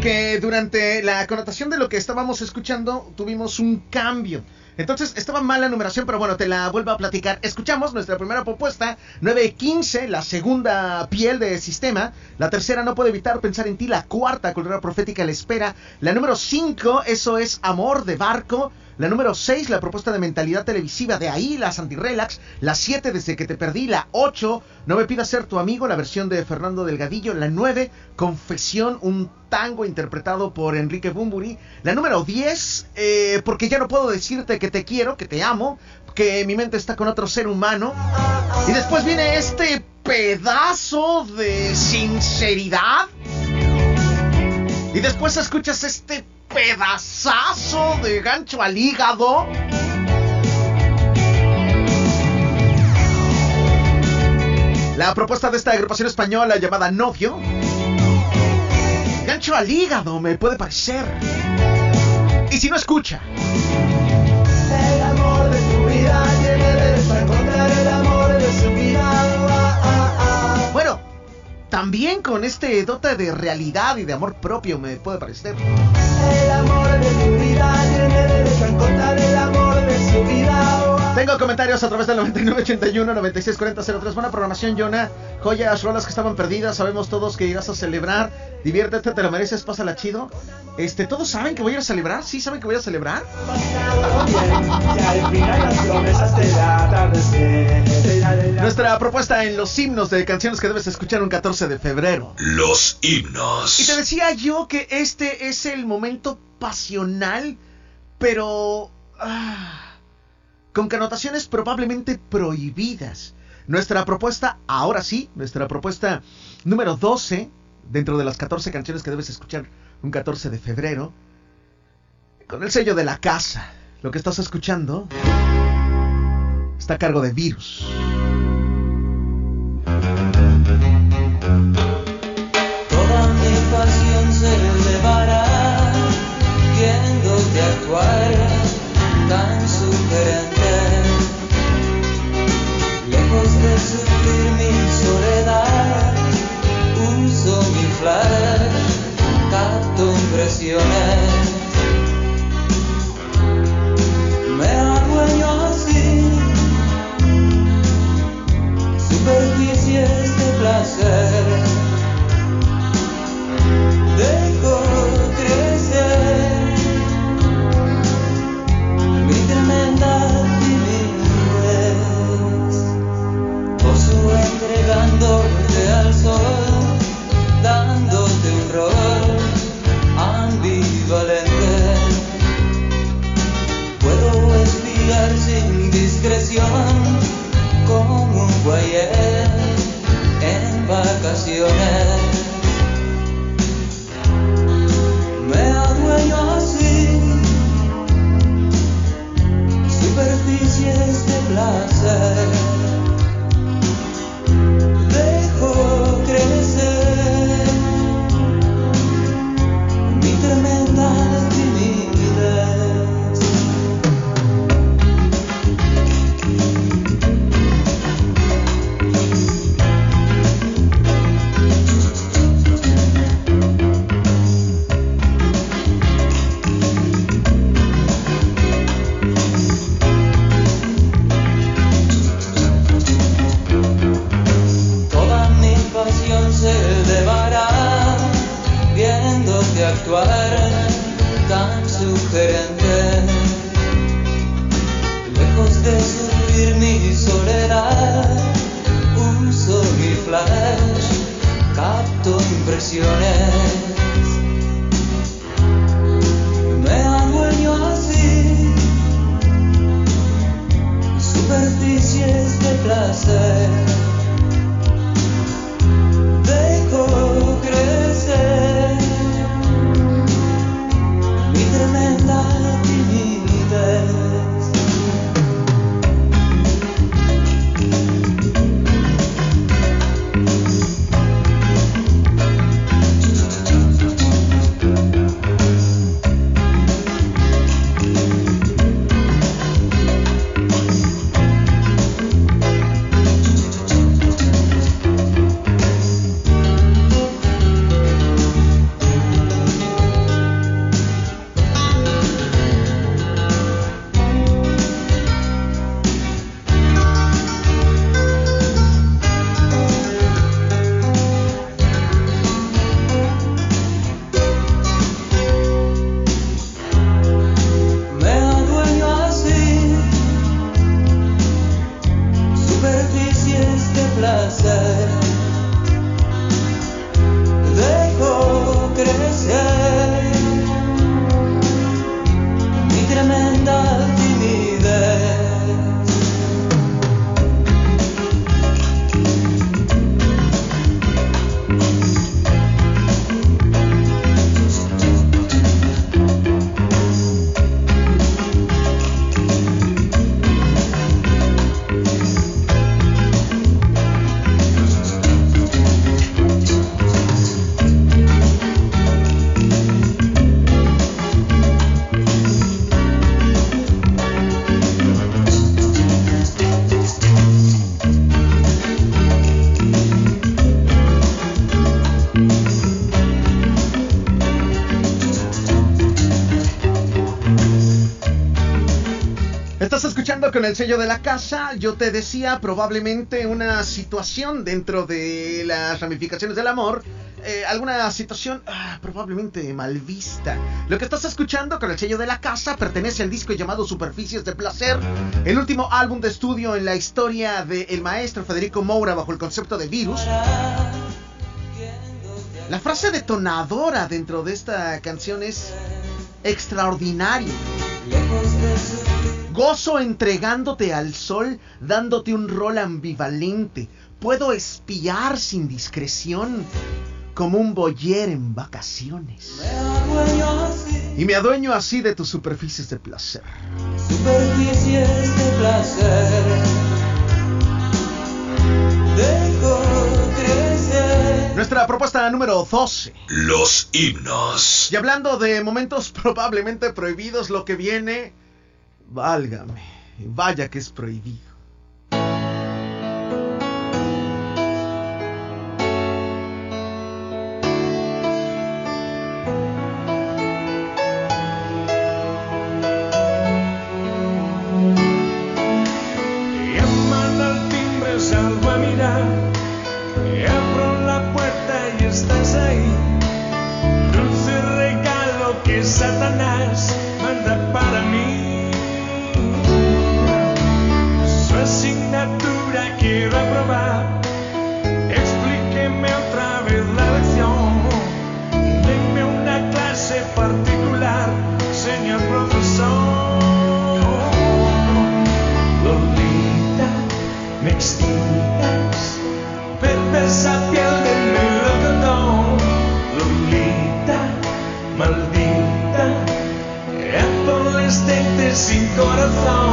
que durante la connotación de lo que estábamos escuchando tuvimos un cambio. Entonces estaba mal la numeración, pero bueno, te la vuelvo a platicar. Escuchamos nuestra primera propuesta, 9.15, la segunda piel de sistema. La tercera, no puedo evitar pensar en ti. La cuarta, cultura profética, la espera. La número 5, eso es amor de barco. La número 6, la propuesta de mentalidad televisiva de ahí, las anti-relax. La 7, desde que te perdí. La 8, no me pidas ser tu amigo, la versión de Fernando Delgadillo. La 9, confesión, un tango interpretado por Enrique Bumburi. La número 10, eh, porque ya no puedo decirte que te quiero, que te amo, que mi mente está con otro ser humano. Y después viene este pedazo de sinceridad. Y después escuchas este pedazazo de gancho al hígado. La propuesta de esta agrupación española llamada Novio. Gancho al hígado, me puede parecer. Y si no escucha. El amor de su vida tiene el amor de su vida. Ah, ah, ah. Bueno, también con este dote de realidad y de amor propio, me puede parecer. Tengo comentarios a través del 9981 964003. Buena programación, Jonah. Joyas, rolas que estaban perdidas. Sabemos todos que irás a celebrar. Diviértete, te lo mereces, pásala chido. Este, ¿todos saben que voy a ir a celebrar? ¿Sí saben que voy a celebrar? Y. Nuestra propuesta en los himnos de canciones que debes escuchar un 14 de febrero. Los Y himnos. te decía yo que este es el momento pasional, pero... ah, con connotaciones probablemente prohibidas. Nuestra propuesta, ahora sí, nuestra propuesta número 12, dentro de las 14 canciones que debes escuchar un 14 de febrero, con el sello de la casa. Lo que estás escuchando está a cargo de Virus. Toda mi pasión se elevará viéndote actuar tan Me adueño así, superficies de placer. Con el sello de la casa. Yo te decía probablemente una situación dentro de las ramificaciones del amor. eh, alguna situación ah, probablemente mal vista. Lo que estás escuchando con el sello de la casa pertenece al disco llamado Superficies de Placer, el último álbum de estudio en la historia del maestro Federico Moura bajo el concepto de virus. La frase detonadora dentro de esta canción es extraordinario. Gozo entregándote al sol, dándote un rol ambivalente. Puedo espiar sin discreción, como un boyer en vacaciones. Y me adueño así de tus superficies de placer. Superficies de placer. Dejo crecer. Nuestra propuesta número 12. Los himnos. Y hablando de momentos probablemente prohibidos, lo que viene, válgame, vaya que es prohibido. Llaman al timbre, salgo a mirar. Y abro la puerta y estás ahí. Dulce regalo que Satanás adolescente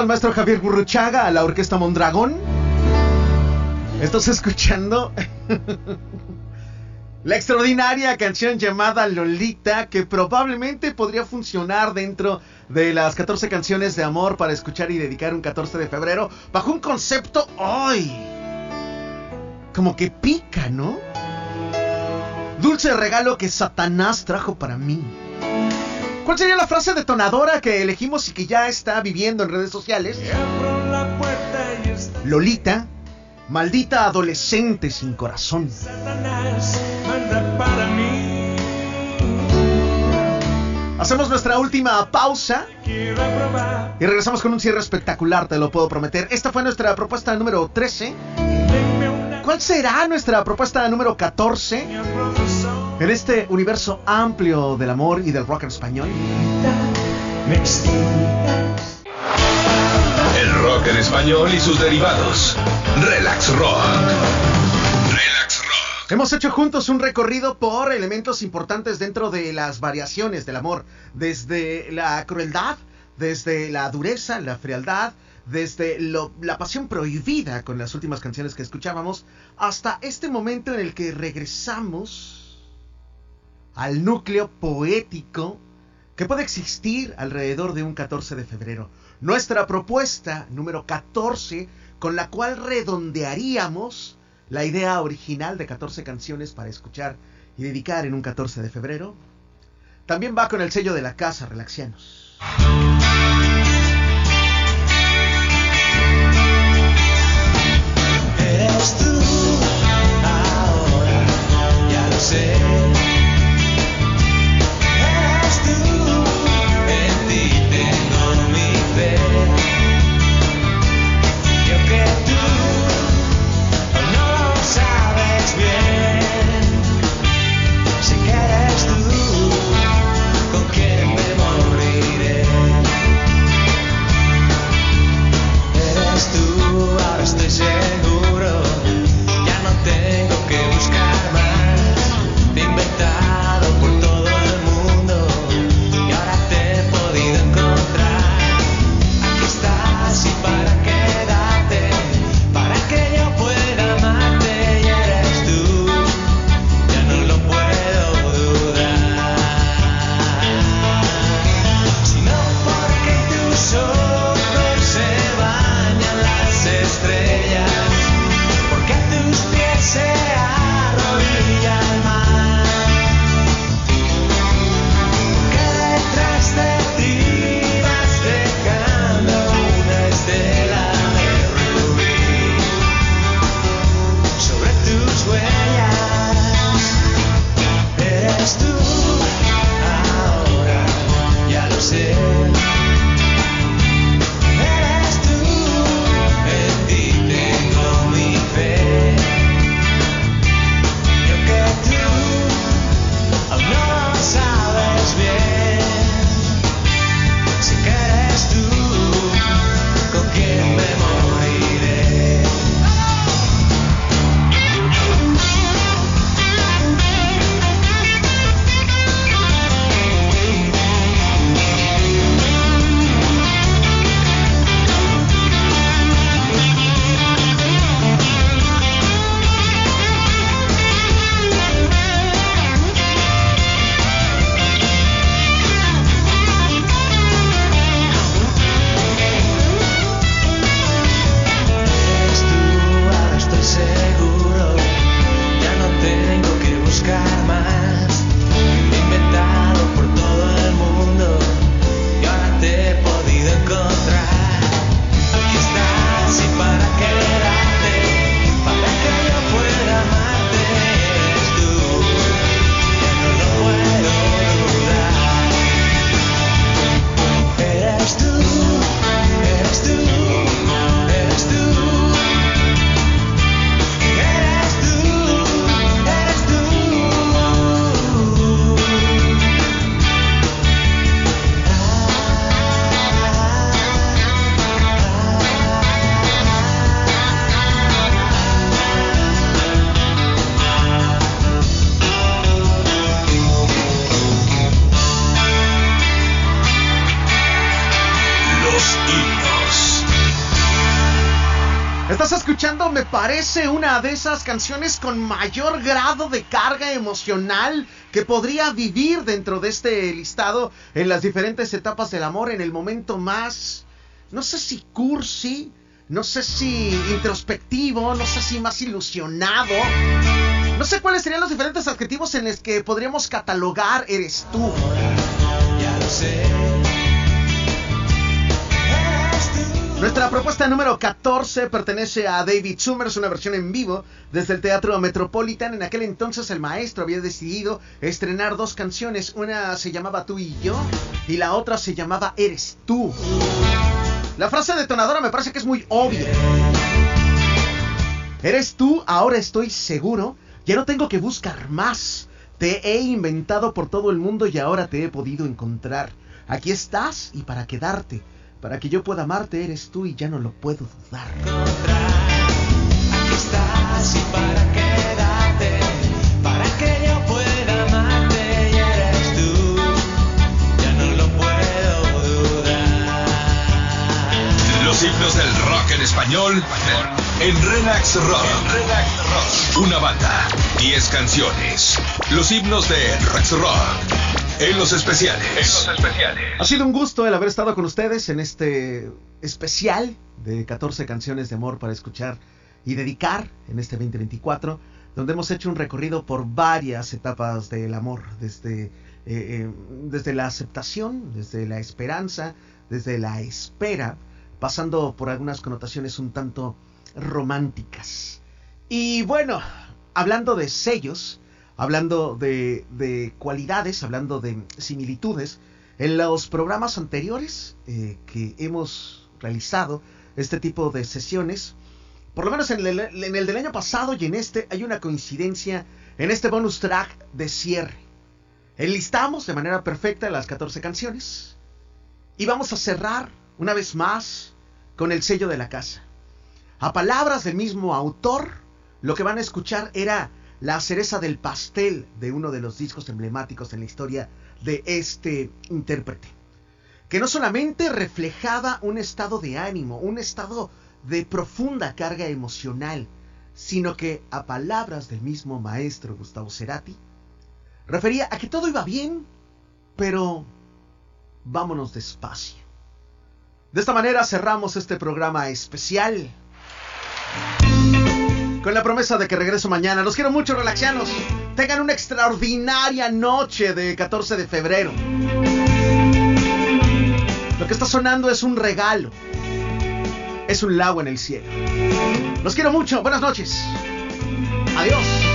al maestro Javier Burruchaga, a la orquesta Mondragón. Estás escuchando *laughs* la extraordinaria canción llamada Lolita, que probablemente podría funcionar dentro de las 14 canciones de amor para escuchar y dedicar un 14 de febrero, bajo un concepto hoy. Como que pica, ¿no? Dulce regalo que Satanás trajo para mí. ¿Cuál sería la frase detonadora que elegimos y que ya está viviendo en redes sociales? Lolita, maldita adolescente sin corazón. Hacemos nuestra última pausa y regresamos con un cierre espectacular, te lo puedo prometer. Esta fue nuestra propuesta número 13. Denme una ¿Cuál será nuestra propuesta número 14 profesor. En este universo amplio del amor y del rock en español? El rock en español y sus derivados. Relax Rock. Relax Rock. Hemos hecho juntos un recorrido por elementos importantes dentro de las variaciones del amor, desde la crueldad, desde la dureza, la frialdad, desde lo- la pasión prohibida con las últimas canciones que escuchábamos, hasta este momento en el que regresamos al núcleo poético que puede existir alrededor de un 14 de febrero. Nuestra propuesta número 14, con la cual redondearíamos la idea original de 14 canciones para escuchar y dedicar en un 14 de febrero, también va con el sello de la casa Relaxianos. Eres tú, estás escuchando me parece una de esas canciones con mayor grado de carga emocional que podría vivir dentro de este listado en las diferentes etapas del amor en el momento más, no sé si cursi, no sé si introspectivo, no sé si más ilusionado. No sé cuáles serían los diferentes adjetivos en los que podríamos catalogar Eres tú. Ya lo sé. Nuestra propuesta número 14 pertenece a David Summers, una versión en vivo desde el Teatro Metropolitan. En aquel entonces el maestro había decidido estrenar dos canciones. Una se llamaba Tú y yo y la otra se llamaba Eres tú. La frase detonadora me parece que es muy obvia. Eres tú, ahora estoy seguro. Ya no tengo que buscar más. Te he inventado por todo el mundo y ahora te he podido encontrar. Aquí estás y para quedarte. Para que yo pueda amarte eres tú y ya no lo puedo dudar. Aquí estás y para quedarte, para que yo pueda amarte y eres tú, ya no lo puedo dudar. Los himnos del rock en español en Relax Rock. Una banda, 10 canciones. Los himnos de Rex Rock en los especiales. Ha sido un gusto el haber estado con ustedes en este especial de 14 canciones de amor para escuchar y dedicar en este 2024, donde hemos hecho un recorrido por varias etapas del amor, desde, eh, eh, desde la aceptación, desde la esperanza, desde la espera, pasando por algunas connotaciones un tanto románticas. Y bueno, hablando de sellos, hablando de, de cualidades, hablando de similitudes, en los programas anteriores eh, que hemos realizado este tipo de sesiones, por lo menos en el, en el del año pasado y en este hay una coincidencia en este bonus track de cierre. Enlistamos de manera perfecta las 14 canciones y vamos a cerrar una vez más con el sello de la casa. A palabras del mismo autor, lo que van a escuchar era la cereza del pastel de uno de los discos emblemáticos en la historia de este intérprete. Que no solamente reflejaba un estado de ánimo, un estado de profunda carga emocional, sino que, a palabras del mismo maestro Gustavo Cerati, refería a que todo iba bien, pero vámonos despacio. De esta manera cerramos este programa especial. Con la promesa de que regreso mañana. Los quiero mucho, relaxianos. Tengan una extraordinaria noche de 14 de febrero. Lo que está sonando es un regalo. Es un lago en el cielo. Los quiero mucho. Buenas noches. Adiós.